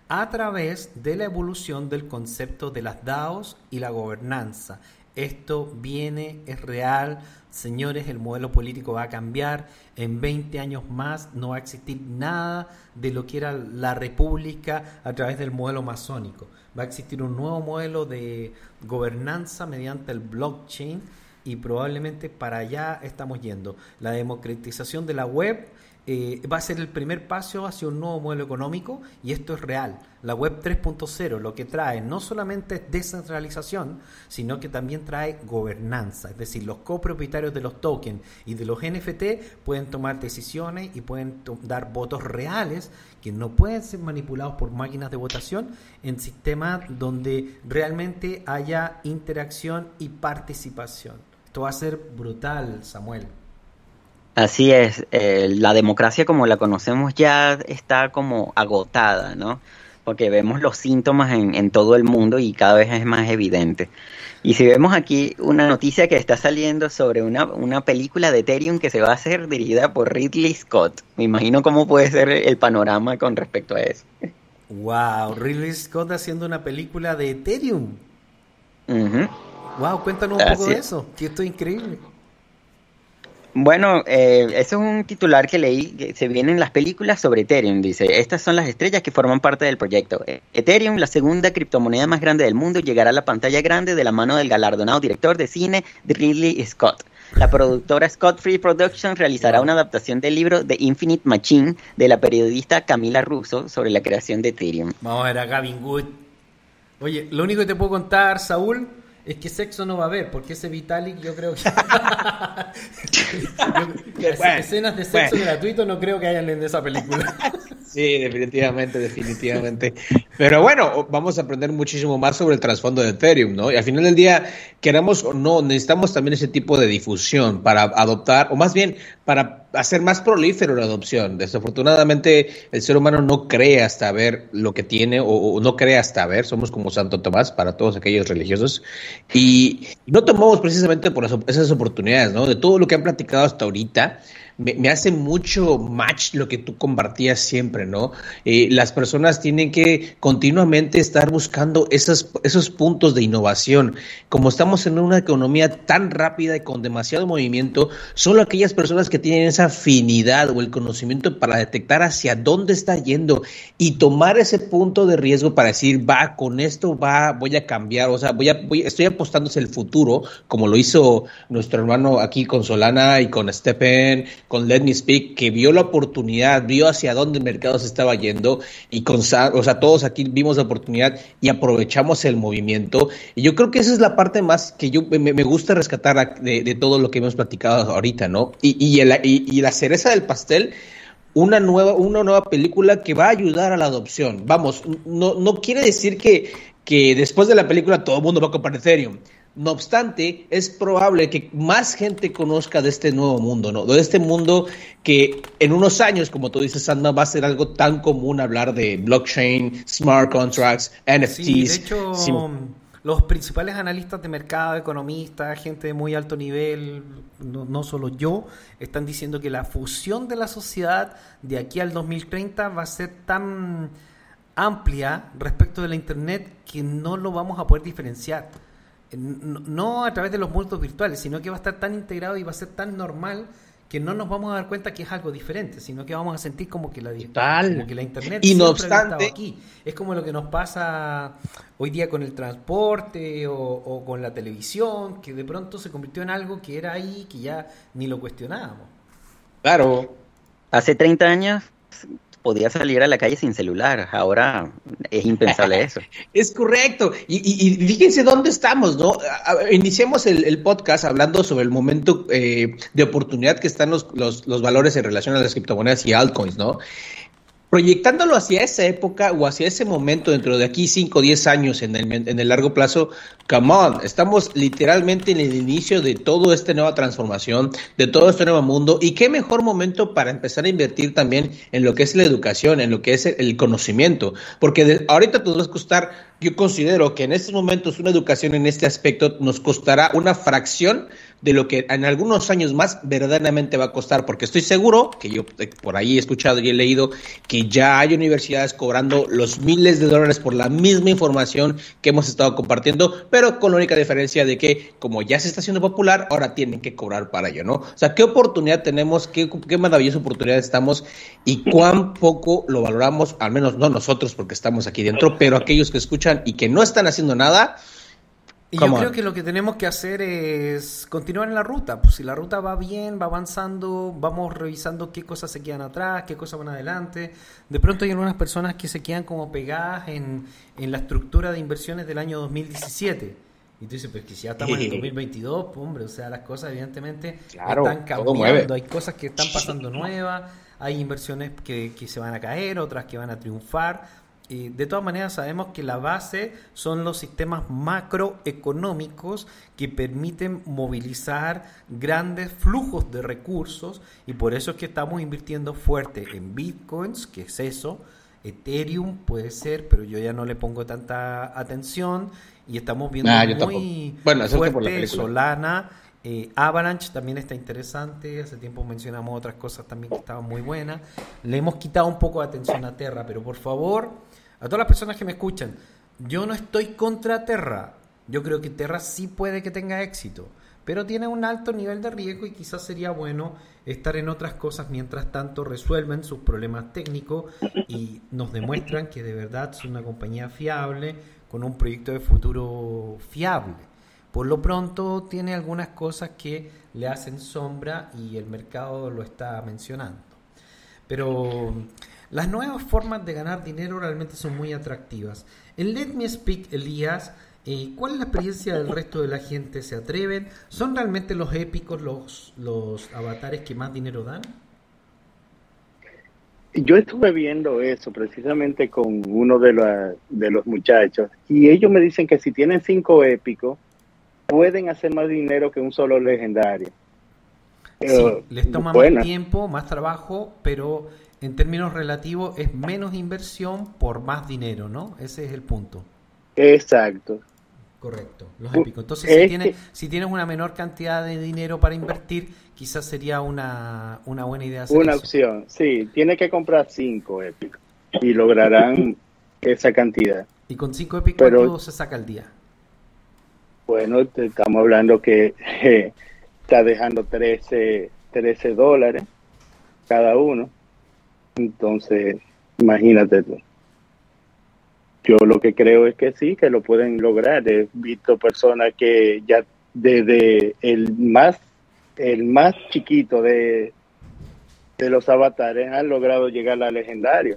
S1: a través de la evolución del concepto de las DAOs y la gobernanza. Esto viene, es real, señores, el modelo político va a cambiar, en 20 años más no va a existir nada de lo que era la república a través del modelo masónico. Va a existir un nuevo modelo de gobernanza mediante el blockchain y probablemente para allá estamos yendo. La democratización de la web eh, va a ser el primer paso hacia un nuevo modelo económico y esto es real. La web 3.0 lo que trae no solamente es descentralización, sino que también trae gobernanza. Es decir, los copropietarios de los tokens y de los NFT pueden tomar decisiones y pueden dar votos reales que no pueden ser manipulados por máquinas de votación en sistemas donde realmente haya interacción y participación. Esto va a ser brutal, Samuel.
S3: Así es, eh, la democracia como la conocemos ya está como agotada, ¿no? Porque vemos los síntomas en, en, todo el mundo y cada vez es más evidente. Y si vemos aquí una noticia que está saliendo sobre una, una película de Ethereum que se va a hacer dirigida por Ridley Scott, me imagino cómo puede ser el panorama con respecto a eso.
S1: Wow, Ridley Scott haciendo una película de Ethereum. Wow, cuéntanos un poco de eso, que esto es increíble.
S3: Bueno, eh, ese es un titular que leí, que se vienen las películas sobre Ethereum, dice, estas son las estrellas que forman parte del proyecto. Ethereum, la segunda criptomoneda más grande del mundo, llegará a la pantalla grande de la mano del galardonado director de cine Ridley Scott. La productora Scott Free Productions realizará una adaptación del libro The Infinite Machine de la periodista Camila Russo sobre la creación de Ethereum.
S1: Vamos a ver a Gavin Wood. Oye, lo único que te puedo contar, Saúl, es que sexo no va a haber, porque ese Vitalik yo creo que... escenas de sexo gratuito no creo que hayan en esa película.
S2: sí, definitivamente, definitivamente. Pero bueno, vamos a aprender muchísimo más sobre el trasfondo de Ethereum, ¿no? Y al final del día, queramos o no, necesitamos también ese tipo de difusión para adoptar, o más bien para hacer más prolífero la adopción. Desafortunadamente, el ser humano no cree hasta ver lo que tiene, o, no cree hasta ver, somos como Santo Tomás para todos aquellos religiosos, y no tomamos precisamente por esas oportunidades, ¿no? De todo lo que han platicado hasta ahorita, me, hace mucho match lo que tú compartías siempre, ¿no? Eh, las personas tienen que continuamente estar buscando esos, puntos de innovación. Como estamos en una economía tan rápida y con demasiado movimiento, solo aquellas personas que tienen esa afinidad o el conocimiento para detectar hacia dónde está yendo y tomar ese punto de riesgo para decir, va, con esto va, voy a cambiar, o sea, voy a, voy, estoy apostándose el futuro, como lo hizo nuestro hermano aquí con Solana y con Stephen con Let Me Speak, que vio la oportunidad, vio hacia dónde el mercado se estaba yendo y con, o sea, todos aquí vimos la oportunidad y aprovechamos el movimiento. Y yo creo que esa es la parte más que yo me, gusta rescatar de, todo lo que hemos platicado ahorita, ¿no? Y, y, y, la cereza del pastel una nueva, una nueva película que va a ayudar a la adopción. Vamos, no, no quiere decir que, que después de la película todo el mundo va a comprar Ethereum No obstante, es probable que más gente conozca de este nuevo mundo, ¿no? De este mundo que en unos años, como tú dices, va a ser algo tan común hablar de blockchain, smart contracts, NFTs. Sí,
S1: de hecho, los principales analistas de mercado, economistas, gente de muy alto nivel, no, no, solo yo, están diciendo que la fusión de la sociedad de aquí al 2030 va a ser tan amplia respecto de la Internet que no lo vamos a poder diferenciar no a través de los mundos virtuales, sino que va a estar tan integrado y va a ser tan normal que no nos vamos a dar cuenta que es algo diferente, sino que vamos a sentir como que la, como que la internet
S2: y no obstante
S1: aquí. Es como lo que nos pasa hoy día con el transporte o, o, con la televisión, que de pronto se convirtió en algo que era ahí, que ya ni lo cuestionábamos.
S2: Claro.
S3: Hace 30 años podía salir a la calle sin celular. Ahora es impensable eso.
S2: es correcto. Y, fíjense dónde estamos, ¿no? Iniciemos el, podcast hablando sobre el momento eh, de oportunidad que están los, los, los, valores en relación a las criptomonedas y altcoins, ¿no? Proyectándolo hacia esa época o hacia ese momento dentro de aquí 5 o 10 años en el, en el largo plazo, come on, estamos literalmente en el inicio de toda esta nueva transformación, de todo este nuevo mundo y qué mejor momento para empezar a invertir también en lo que es la educación, en lo que es el, conocimiento, porque ahorita nos va a costar, yo considero que en estos momentos una educación en este aspecto nos costará una fracción de lo que en algunos años más verdaderamente va a costar, porque estoy seguro que yo eh, por ahí he escuchado y he leído que ya hay universidades cobrando los miles de dólares por la misma información que hemos estado compartiendo, pero con la única diferencia de que como ya se está haciendo popular, ahora tienen que cobrar para ello, ¿no? O sea, ¿qué oportunidad tenemos? ¿Qué, qué maravillosa oportunidad estamos? Y cuán poco lo valoramos, al menos no nosotros porque estamos aquí dentro, pero aquellos que escuchan y que no están haciendo nada,
S1: y yo creo que lo que tenemos que hacer es continuar en la ruta. Pues si la ruta va bien, va avanzando, vamos revisando qué cosas se quedan atrás, qué cosas van adelante. De pronto hay algunas personas que se quedan como pegadas en, en la estructura de inversiones del año 2017. Y tú dices, pues que si ya estamos en el 2022, pues, hombre, o sea, las cosas evidentemente están cambiando. Hay cosas que están pasando nuevas, hay inversiones que, que se van a caer, otras que van a triunfar de todas maneras sabemos que la base son los sistemas macroeconómicos que permiten movilizar grandes flujos de recursos y por eso es que estamos invirtiendo fuerte en bitcoins, que es eso, Ethereum puede ser, pero yo ya no le pongo tanta atención y estamos viendo muy bueno, fuerte Solana. Eh, Avalanche también está interesante. Hace tiempo mencionamos otras cosas también que estaban muy buenas. Le hemos quitado un poco de atención a Terra, pero por favor, a todas las personas que me escuchan, yo no estoy contra Terra. Yo creo que Terra sí puede que tenga éxito, pero tiene un alto nivel de riesgo y quizás sería bueno estar en otras cosas mientras tanto resuelven sus problemas técnicos y nos demuestran que de verdad es una compañía fiable con un proyecto de futuro fiable. Por lo pronto tiene algunas cosas que le hacen sombra y el mercado lo está mencionando. Pero las nuevas formas de ganar dinero realmente son muy atractivas. En Let Me Speak, Elías, eh, ¿cuál es la experiencia del resto de la gente? ¿Se atreven? ¿Son realmente los épicos los, los avatares que más dinero dan?
S4: Yo estuve viendo eso precisamente con uno de, de los muchachos y ellos me dicen que si tienen cinco épicos pueden hacer más dinero que un solo legendario.
S1: Sí, les toma más tiempo, más trabajo, pero en términos relativos es menos inversión por más dinero, ¿no? Ese es el punto.
S4: Exacto.
S1: Correcto, los épicos. Entonces, si, tienes, una menor cantidad de dinero para invertir, quizás sería una, buena idea.
S4: Hacer una opción, sí. Tiene que comprar cinco épicos y lograrán esa cantidad.
S1: ¿Y con cinco épicos Pero, se saca el día?
S4: Bueno, estamos hablando que está dejando 13, 13 dólares cada uno. Entonces, imagínate tú. Yo lo que creo es que sí, que lo pueden lograr. He visto personas que ya desde el más, el más chiquito de, de los avatares han logrado llegar al legendario.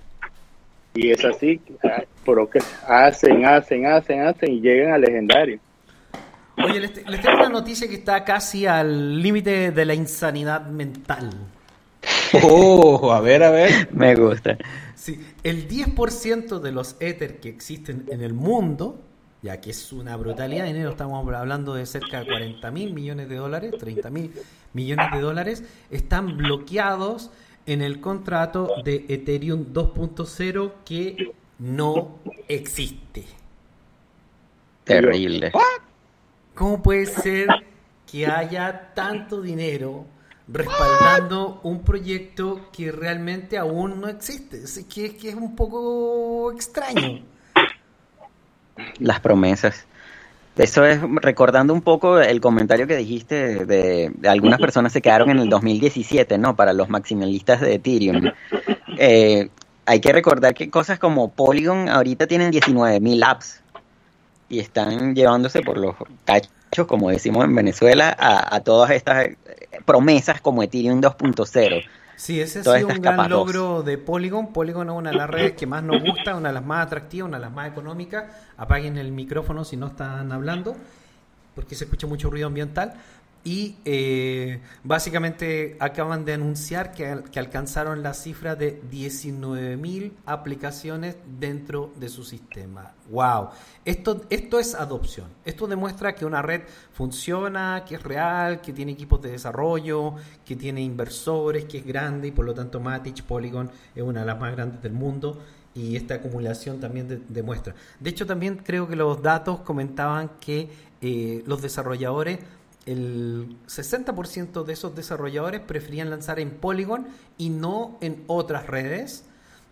S4: Y es así, ah, pero que hacen, hacen, hacen, hacen y llegan al legendario.
S1: Oye, les, les tengo una noticia que está casi al límite de la insanidad mental.
S2: Oh, a ver, a ver.
S3: Me gusta.
S1: Sí, el 10% de los Ether que existen en el mundo ya que es una brutalidad de dinero, estamos hablando de cerca de 40 mil millones de dólares, 30 mil millones de dólares, están bloqueados en el contrato de Ethereum 2.0 que no existe.
S3: Terrible.
S1: ¿Cómo puede ser que haya tanto dinero respaldando un proyecto que realmente aún no existe? Es que, que es un poco extraño.
S3: Las promesas. Eso es recordando un poco el comentario que dijiste de, algunas personas se quedaron en el 2017, ¿no? Para los maximalistas de Ethereum. Eh, hay que recordar que cosas como Polygon ahorita tienen 19.000 apps y están llevándose por los cachos, como decimos en Venezuela, a, a todas estas promesas como Ethereum 2.0.
S1: Sí, ese ha sido un gran logro de Polygon. Polygon es una de las redes que más nos gusta, una de las más atractivas, una de las más económicas. Apaguen el micrófono si no están hablando, porque se escucha mucho ruido ambiental y eh, básicamente acaban de anunciar que, que alcanzaron la cifra de 19.000 aplicaciones dentro de su sistema. ¡Wow! Esto, esto es adopción. Esto demuestra que una red funciona, que es real, que tiene equipos de desarrollo, que tiene inversores, que es grande y por lo tanto Matic Polygon es una de las más grandes del mundo y esta acumulación también demuestra. De hecho, también creo que los datos comentaban que eh, los desarrolladores el 60% de esos desarrolladores preferían lanzar en Polygon y no en otras redes.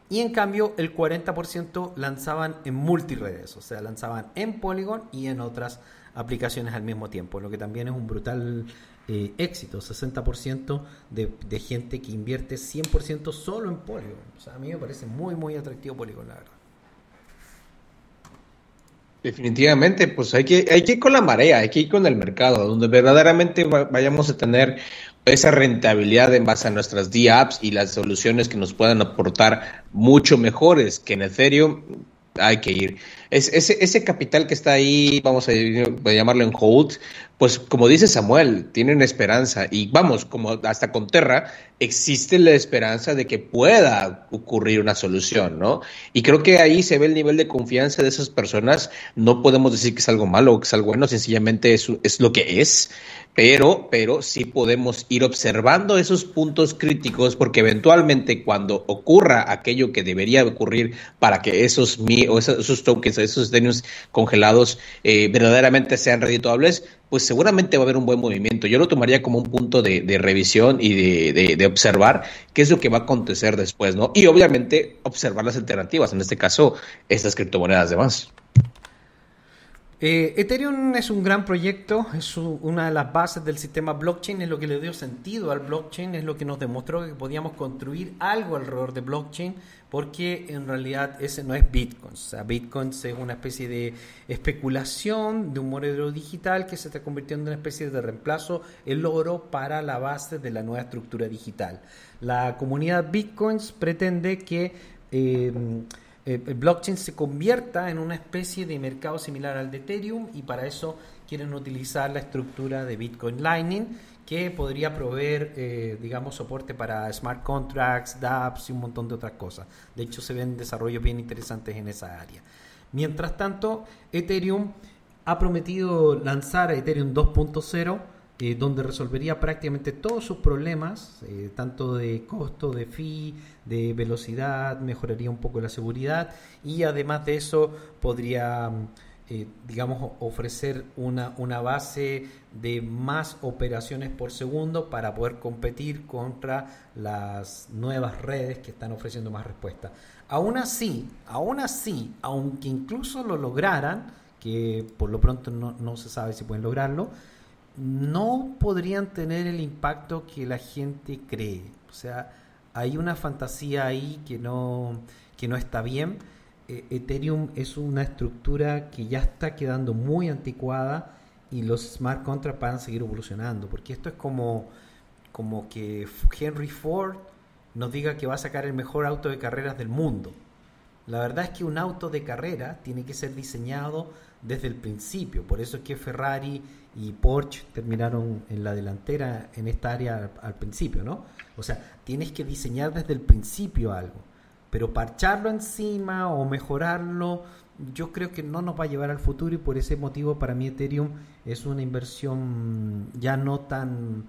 S1: Y en cambio el 40% lanzaban en multiredes, o sea, lanzaban en Polygon y en otras aplicaciones al mismo tiempo, lo que también es un brutal eh, éxito, 60% de, de gente que invierte 100% solo en Polygon. O sea, a mí me parece muy, muy atractivo Polygon, la verdad.
S2: Definitivamente, pues hay que, hay que ir con la marea, hay que ir con el mercado, donde verdaderamente vayamos a tener esa rentabilidad en base a nuestras D-apps y las soluciones que nos puedan aportar mucho mejores que en Ethereum, hay que ir. Es, ese, ese capital que está ahí, vamos a, llamarlo en hold, pues como dice Samuel, tienen esperanza. Y vamos, como hasta con Terra, existe la esperanza de que pueda ocurrir una solución, ¿no? Y creo que ahí se ve el nivel de confianza de esas personas. No podemos decir que es algo malo o que es algo bueno, sencillamente es, es lo que es pero, pero sí podemos ir observando esos puntos críticos porque eventualmente cuando ocurra aquello que debería ocurrir para que esos, o esos, tokens, esos congelados eh, verdaderamente sean redituables, pues seguramente va a haber un buen movimiento. Yo lo tomaría como un punto de, revisión y de, de, observar qué es lo que va a acontecer después, ¿no? Y obviamente observar las alternativas, en este caso, estas criptomonedas de más.
S1: Eh, Ethereum es un gran proyecto, es una de las bases del sistema blockchain, es lo que le dio sentido al blockchain, es lo que nos demostró que podíamos construir algo alrededor de blockchain, porque en realidad ese no es Bitcoin. O sea, Bitcoin es una especie de especulación de un modelo digital que se está convirtiendo en una especie de reemplazo, el oro para la base de la nueva estructura digital. La comunidad Bitcoins pretende que... Eh, eh, el blockchain se convierta en una especie de mercado similar al de Ethereum y para eso quieren utilizar la estructura de Bitcoin Lightning que podría proveer, eh, digamos, soporte para smart contracts, dApps y un montón de otras cosas. De hecho, se ven desarrollos bien interesantes en esa área. Mientras tanto, Ethereum ha prometido lanzar Ethereum 2.0 eh, donde resolvería prácticamente todos sus problemas, eh, tanto de costo, de fee, de velocidad, mejoraría un poco la seguridad y además de eso podría, eh, digamos, ofrecer una, una base de más operaciones por segundo para poder competir contra las nuevas redes que están ofreciendo más respuesta. Aún así, aún así, aunque incluso lo lograran, que por lo pronto no, no se sabe si pueden lograrlo, no podrían tener el impacto que la gente cree. O sea, hay una fantasía ahí que no, que no está bien. Eh, Ethereum es una estructura que ya está quedando muy anticuada y los smart contracts van a seguir evolucionando, porque esto es como, como que Henry Ford nos diga que va a sacar el mejor auto de carreras del mundo. La verdad es que un auto de carrera tiene que ser diseñado desde el principio, por eso es que Ferrari y Porsche terminaron en la delantera en esta área al, principio, ¿no? O sea, tienes que diseñar desde el principio algo, pero parcharlo encima o mejorarlo yo creo que no nos va a llevar al futuro y por ese motivo para mí Ethereum es una inversión ya no tan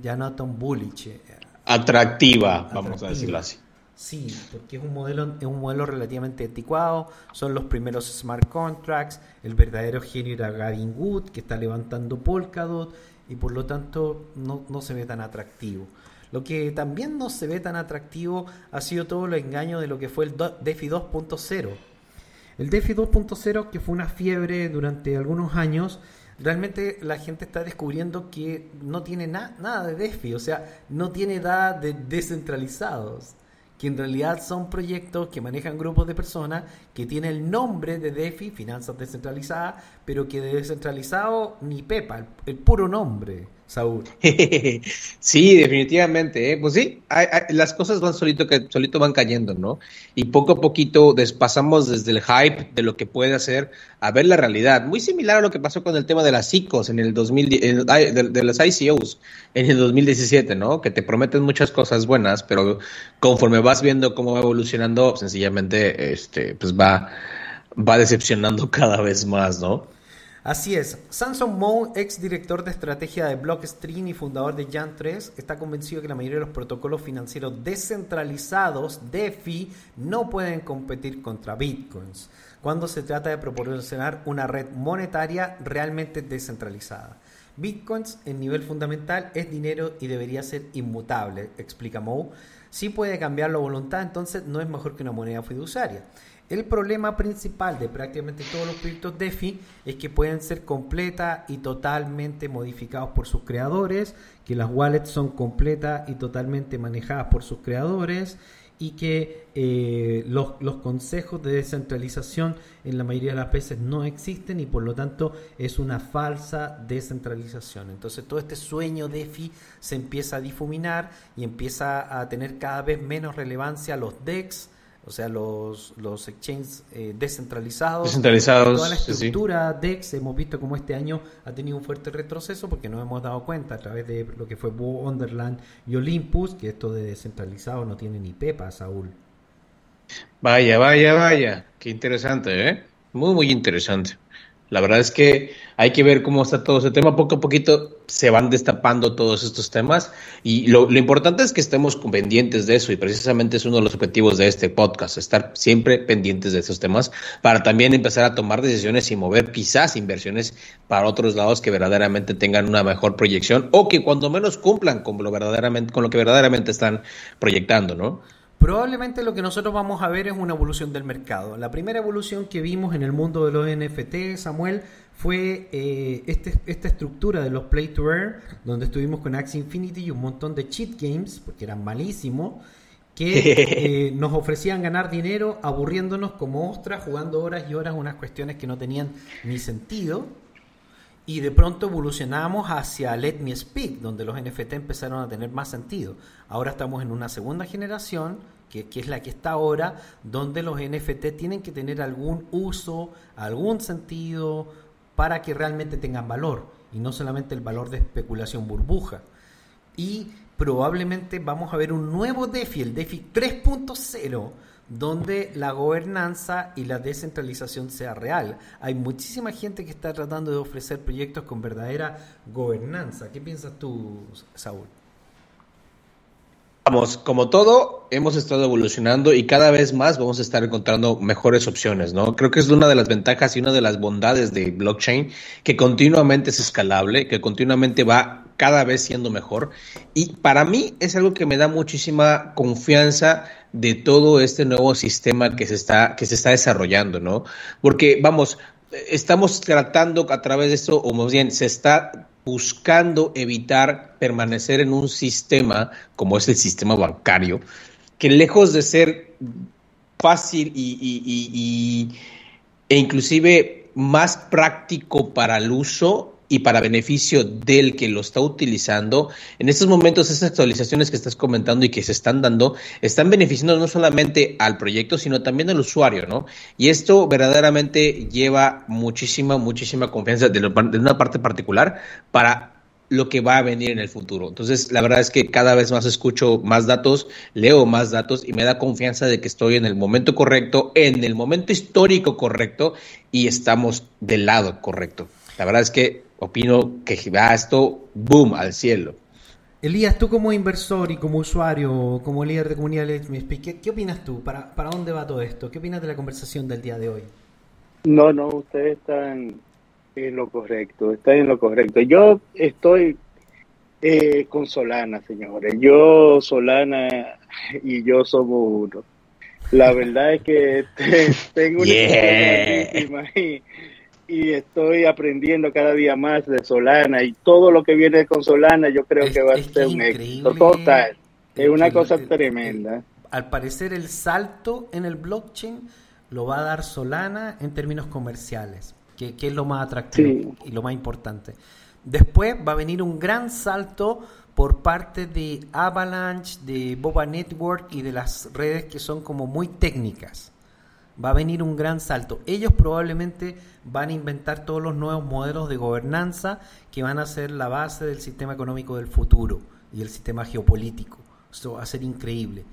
S1: ya no tan bullish. Eh,
S2: atractiva, vamos a decirlo así.
S1: Sí, porque es un modelo es un modelo relativamente anticuado, son los primeros smart contracts, el verdadero genio era Gavin Wood que está levantando Polkadot y por lo tanto no, no se ve tan atractivo. Lo que también no se ve tan atractivo ha sido todo el engaño de lo que fue el DeFi 2.0 el DeFi 2.0, que fue una fiebre durante algunos años, realmente la gente está descubriendo que no tiene nada de DeFi, o sea, no tiene nada de descentralizados, que en realidad son proyectos que manejan grupos de personas que tienen el nombre de DeFi, finanzas descentralizadas, pero que de descentralizado ni pepa, el puro nombre. Saúl.
S2: sí, definitivamente. ¿eh? Pues sí, las cosas van solito que solito van cayendo, ¿no? Y poco a poquito despasamos desde el hype de lo que puede hacer a ver la realidad. Muy similar a lo que pasó con el tema de las ICOs en el 2000, de, las ICOs en el 2017, ¿no? Que te prometen muchas cosas buenas, pero conforme vas viendo cómo va evolucionando, sencillamente, este, pues va, va decepcionando cada vez más, ¿no?
S1: Así es, Samson Moe, ex director de estrategia de Blockstream y fundador de Jan3, está convencido que la mayoría de los protocolos financieros descentralizados, DeFi, no pueden competir contra Bitcoins cuando se trata de proporcionar una red monetaria realmente descentralizada. Bitcoins en nivel fundamental es dinero y debería ser inmutable, explica Moe. Si puede cambiar la voluntad, entonces no es mejor que una moneda fiduciaria. El problema principal de prácticamente todos los proyectos DeFi es que pueden ser completa y totalmente modificados por sus creadores, que las wallets son completas y totalmente manejadas por sus creadores y que eh, los, los, consejos de descentralización en la mayoría de las veces no existen y por lo tanto es una falsa descentralización. Entonces todo este sueño DeFi se empieza a difuminar y empieza a tener cada vez menos relevancia los DEX, o sea, los, los exchanges eh, descentralizados.
S2: Descentralizados.
S1: Toda la estructura DEX, hemos visto como este año ha tenido un fuerte retroceso porque nos hemos dado cuenta a través de lo que fue Wonderland y Olympus, que esto de descentralizado no tiene ni pepa, Saúl.
S2: Vaya, vaya, vaya. Qué interesante, ¿eh? Muy, muy interesante. La verdad es que hay que ver cómo está todo ese tema. Poco a poquito se van destapando todos estos temas y lo, importante es que estemos pendientes de eso y precisamente es uno de los objetivos de este podcast, estar siempre pendientes de estos temas para también empezar a tomar decisiones y mover quizás inversiones para otros lados que verdaderamente tengan una mejor proyección o que cuando menos cumplan con lo verdaderamente con lo que verdaderamente están proyectando, ¿no?
S1: Probablemente lo que nosotros vamos a ver es una evolución del mercado. La primera evolución que vimos en el mundo de los NFT, Samuel, fue eh, este, esta estructura de los Play to Earn, donde estuvimos con Axie Infinity y un montón de cheat games, porque eran malísimos, que eh, nos ofrecían ganar dinero aburriéndonos como ostras, jugando horas y horas unas cuestiones que no tenían ni sentido. Y de pronto evolucionamos hacia Let Me Speak, donde los NFT empezaron a tener más sentido. Ahora estamos en una segunda generación que, es la que está ahora, donde los NFT tienen que tener algún uso, algún sentido, para que realmente tengan valor, y no solamente el valor de especulación burbuja. Y probablemente vamos a ver un nuevo DeFi, el DeFi 3.0, donde la gobernanza y la descentralización sea real. Hay muchísima gente que está tratando de ofrecer proyectos con verdadera gobernanza. ¿Qué piensas tú, Saúl?
S2: Vamos, como todo, hemos estado evolucionando y cada vez más vamos a estar encontrando mejores opciones, ¿no? Creo que es una de las ventajas y una de las bondades de blockchain, que continuamente es escalable, que continuamente va cada vez siendo mejor. Y para mí es algo que me da muchísima confianza de todo este nuevo sistema que se está, que se está desarrollando, ¿no? Porque, vamos, estamos tratando a través de esto, o más bien, se está buscando evitar permanecer en un sistema como es el sistema bancario, que lejos de ser fácil y, e inclusive más práctico para el uso, y para beneficio del que lo está utilizando, en estos momentos esas actualizaciones que estás comentando y que se están dando están beneficiando no solamente al proyecto, sino también al usuario, ¿no? Y esto verdaderamente lleva muchísima, muchísima confianza de, una parte particular para lo que va a venir en el futuro. Entonces, la verdad es que cada vez más escucho más datos, leo más datos y me da confianza de que estoy en el momento correcto, en el momento histórico correcto y estamos del lado correcto. La verdad es que opino que va esto, boom, al cielo.
S1: Elías, tú como inversor y como usuario, como líder de comunidad ¿qué, ¿qué opinas tú? ¿Para, ¿Para dónde va todo esto? ¿Qué opinas de la conversación del día de hoy?
S4: No, no, ustedes están en lo correcto, está en lo correcto. Yo estoy eh, con Solana, señores. Yo, Solana y yo somos uno. La verdad es que tengo una yeah. Y, estoy aprendiendo cada día más de Solana y todo lo que viene con Solana yo creo que va a ser un éxito total. Es una cosa tremenda.
S1: Al parecer el salto en el blockchain lo va a dar Solana en términos comerciales que, es lo más atractivo y lo más importante. Después va a venir un gran salto por parte de Avalanche, de Boba Network y de las redes que son como muy técnicas. Va a venir un gran salto. Ellos probablemente van a inventar todos los nuevos modelos de gobernanza que van a ser la base del sistema económico del futuro y el sistema geopolítico. Esto va a ser increíble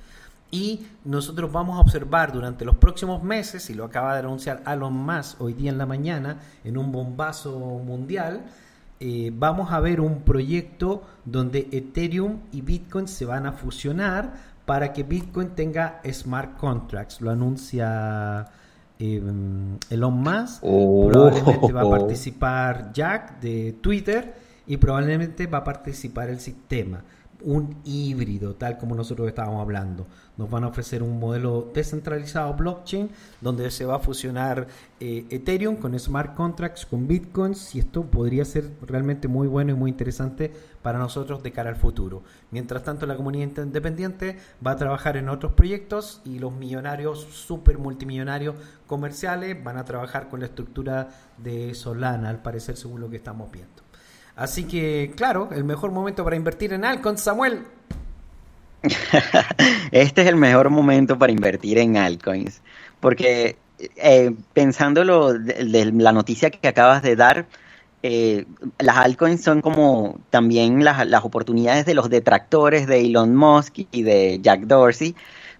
S1: y nosotros vamos a observar durante los próximos meses, y lo acaba de anunciar Elon Musk hoy día en la mañana en un bombazo mundial, eh, vamos a ver un proyecto donde Ethereum y Bitcoin se van a fusionar para que Bitcoin tenga smart contracts. Lo anuncia em, Elon Musk. Oh. Probablemente va a participar Jack de Twitter y probablemente va a participar el sistema un híbrido, tal como nosotros estábamos hablando. Nos van a ofrecer un modelo descentralizado blockchain donde se va a fusionar eh, Ethereum con smart contracts, con bitcoins y esto podría ser realmente muy bueno y muy interesante para nosotros de cara al futuro. Mientras tanto, la comunidad independiente va a trabajar en otros proyectos y los millonarios, super multimillonarios comerciales van a trabajar con la estructura de Solana, al parecer, según lo que estamos viendo. Así que, claro, el mejor momento para invertir en Alcon, Samuel.
S3: este es el mejor momento para invertir en altcoins, porque eh, pensándolo de, la noticia que acabas de dar, eh, las altcoins son como también las, oportunidades de los detractores de Elon Musk y de Jack Dorsey,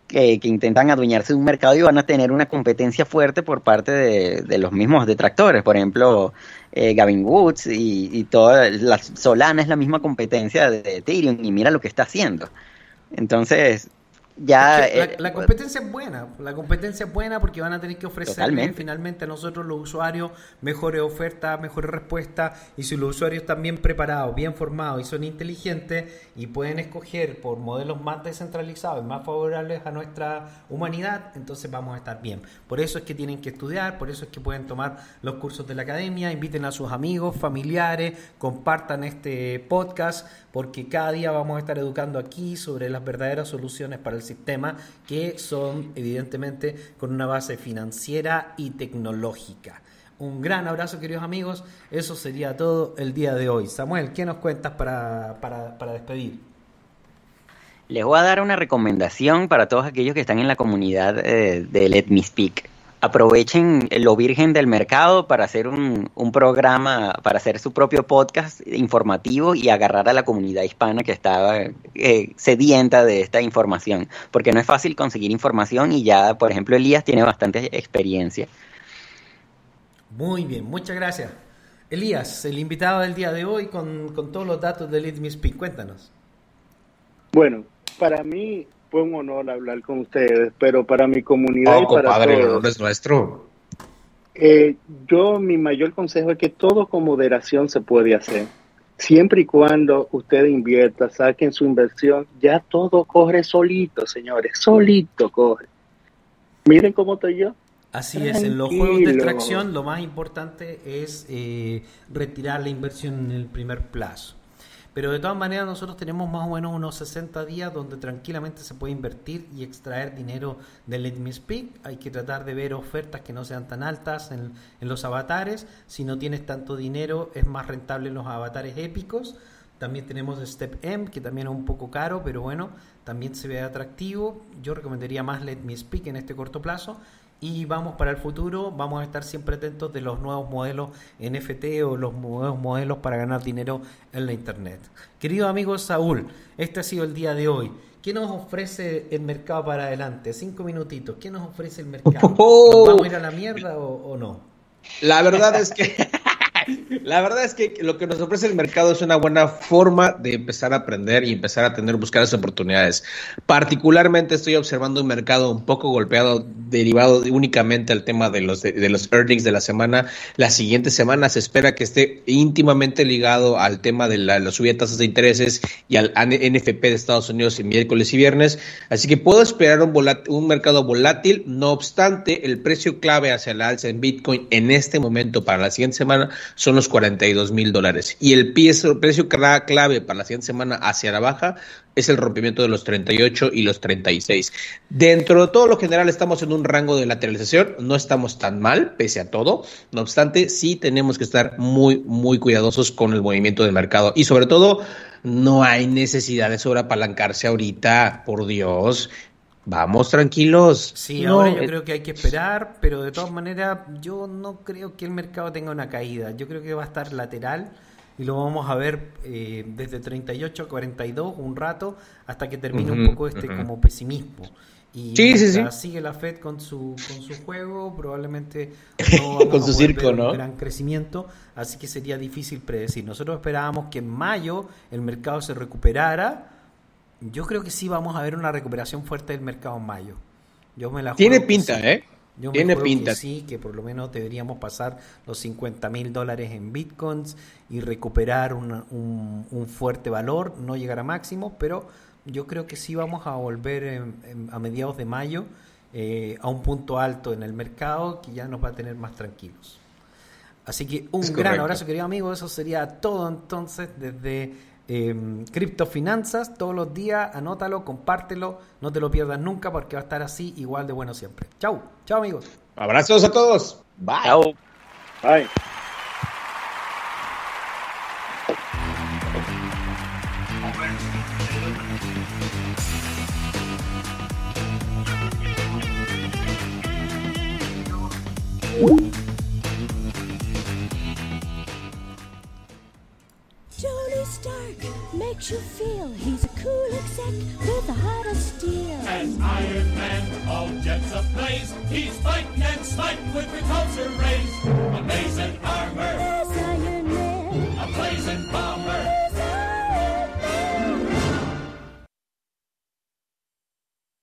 S3: que, intentan adueñarse de un mercado y van a tener una competencia fuerte por parte de los mismos detractores. Por ejemplo, eh, Gavin Woods y, y, toda la Solana es la misma competencia de Ethereum y mira lo que está haciendo. Entonces, ya,
S1: eh, la, competencia es buena, la competencia es buena porque van a tener que ofrecerle finalmente a nosotros los usuarios mejores ofertas, mejores respuestas y si los usuarios están bien preparados, bien formados y son inteligentes y pueden escoger por modelos más descentralizados y más favorables a nuestra humanidad, entonces vamos a estar bien. Por eso es que tienen que estudiar, por eso es que pueden tomar los cursos de la academia, inviten a sus amigos, familiares, compartan este podcast porque cada día vamos a estar educando aquí sobre las verdaderas soluciones para el sistema que son evidentemente con una base financiera y tecnológica. Un gran abrazo queridos amigos, eso sería todo el día de hoy. Samuel, ¿qué nos cuentas para, para, despedir?
S3: Les voy a dar una recomendación para todos aquellos que están en la comunidad eh, de Let Me Speak aprovechen lo virgen del mercado para hacer un, programa, para hacer su propio podcast informativo y agarrar a la comunidad hispana que estaba eh, sedienta de esta información, porque no es fácil conseguir información y ya, por ejemplo, Elías tiene bastante experiencia.
S1: Muy bien, muchas gracias. Elías, el invitado del día de hoy con, todos los datos de Lead Me Speak, cuéntanos.
S4: Bueno, para mí fue un honor hablar con ustedes, pero para mi comunidad y para
S2: todos, el honor es nuestro.
S4: Eh, yo mi mayor consejo es que todo con moderación se puede hacer. Siempre y cuando usted invierta, saquen su inversión, ya todo corre solito, señores, solito corre. Miren cómo estoy yo.
S1: Así es, en los juegos de extracción lo más importante es eh, retirar la inversión en el primer plazo. Pero de todas maneras nosotros tenemos más o menos unos 60 días donde tranquilamente se puede invertir y extraer dinero del Let Me Speak. Hay que tratar de ver ofertas que no sean tan altas en, los avatares. Si no tienes tanto dinero es más rentable en los avatares épicos. También tenemos Step M, que también es un poco caro, pero bueno, también se ve atractivo. Yo recomendaría más Let Me Speak en este corto plazo. Y vamos para el futuro, vamos a estar siempre atentos de los nuevos modelos NFT o los nuevos modelos para ganar dinero en la Internet. Querido amigo Saúl, este ha sido el día de hoy. ¿Qué nos ofrece el mercado para adelante? Cinco minutitos. ¿Qué nos ofrece el mercado? ¿Nos vamos a ir a la mierda o, o no?
S2: La verdad es que La verdad es que lo que nos ofrece el mercado es una buena forma de empezar a aprender y empezar a tener, buscar las oportunidades. Particularmente estoy observando un mercado un poco golpeado, derivado únicamente al tema de los, de, los earnings de la semana. La siguiente semana se espera que esté íntimamente ligado al tema de la, subida de tasas de intereses y al NFP de Estados Unidos en miércoles y viernes. Así que puedo esperar un mercado volátil. No obstante, el precio clave hacia la alza en Bitcoin en este momento para la siguiente semana son los 42 mil dólares. Y el precio clave para la siguiente semana hacia la baja es el rompimiento de los 38 y los 36. Dentro de todo lo general estamos en un rango de lateralización, no estamos tan mal, pese a todo. No obstante, sí tenemos que estar muy, muy cuidadosos con el movimiento del mercado. Y sobre todo, no hay necesidad de sobreapalancarse ahorita, por Dios. Vamos tranquilos.
S1: Sí, ahora yo creo que hay que esperar, pero de todas maneras yo no creo que el mercado tenga una caída. Yo creo que va a estar lateral y lo vamos a ver eh, desde 38 a 42 un rato hasta que termine un poco este como pesimismo. Y
S2: sí, sí, sí.
S1: sigue la Fed con su, con su juego, probablemente
S2: no con su circo, ¿no?
S1: Un gran crecimiento, así que sería difícil predecir. Nosotros esperábamos que en mayo el mercado se recuperara yo creo que sí vamos a ver una recuperación fuerte del mercado en mayo. Yo me la
S2: Tiene pinta, ¿eh?
S1: Yo
S2: Tiene pinta.
S1: Que sí, que por lo menos deberíamos pasar los 50 mil dólares en bitcoins y recuperar un, un, fuerte valor, no llegar a máximo, pero yo creo que sí vamos a volver a mediados de mayo eh, a un punto alto en el mercado que ya nos va a tener más tranquilos. Así que un gran abrazo, querido amigo. Eso sería todo entonces desde eh, criptofinanzas todos los días, anótalo, compártelo, no te lo pierdas nunca porque va a estar así igual de bueno siempre. Chau, chao amigos.
S2: Abrazos a todos. Bye.
S5: You feel he's a cool exec with a heart of steel? An Iron Man, all jets ablaze. He's fight and smite with repulsor rays. Amazing armor. There's Iron Man. Amazing body.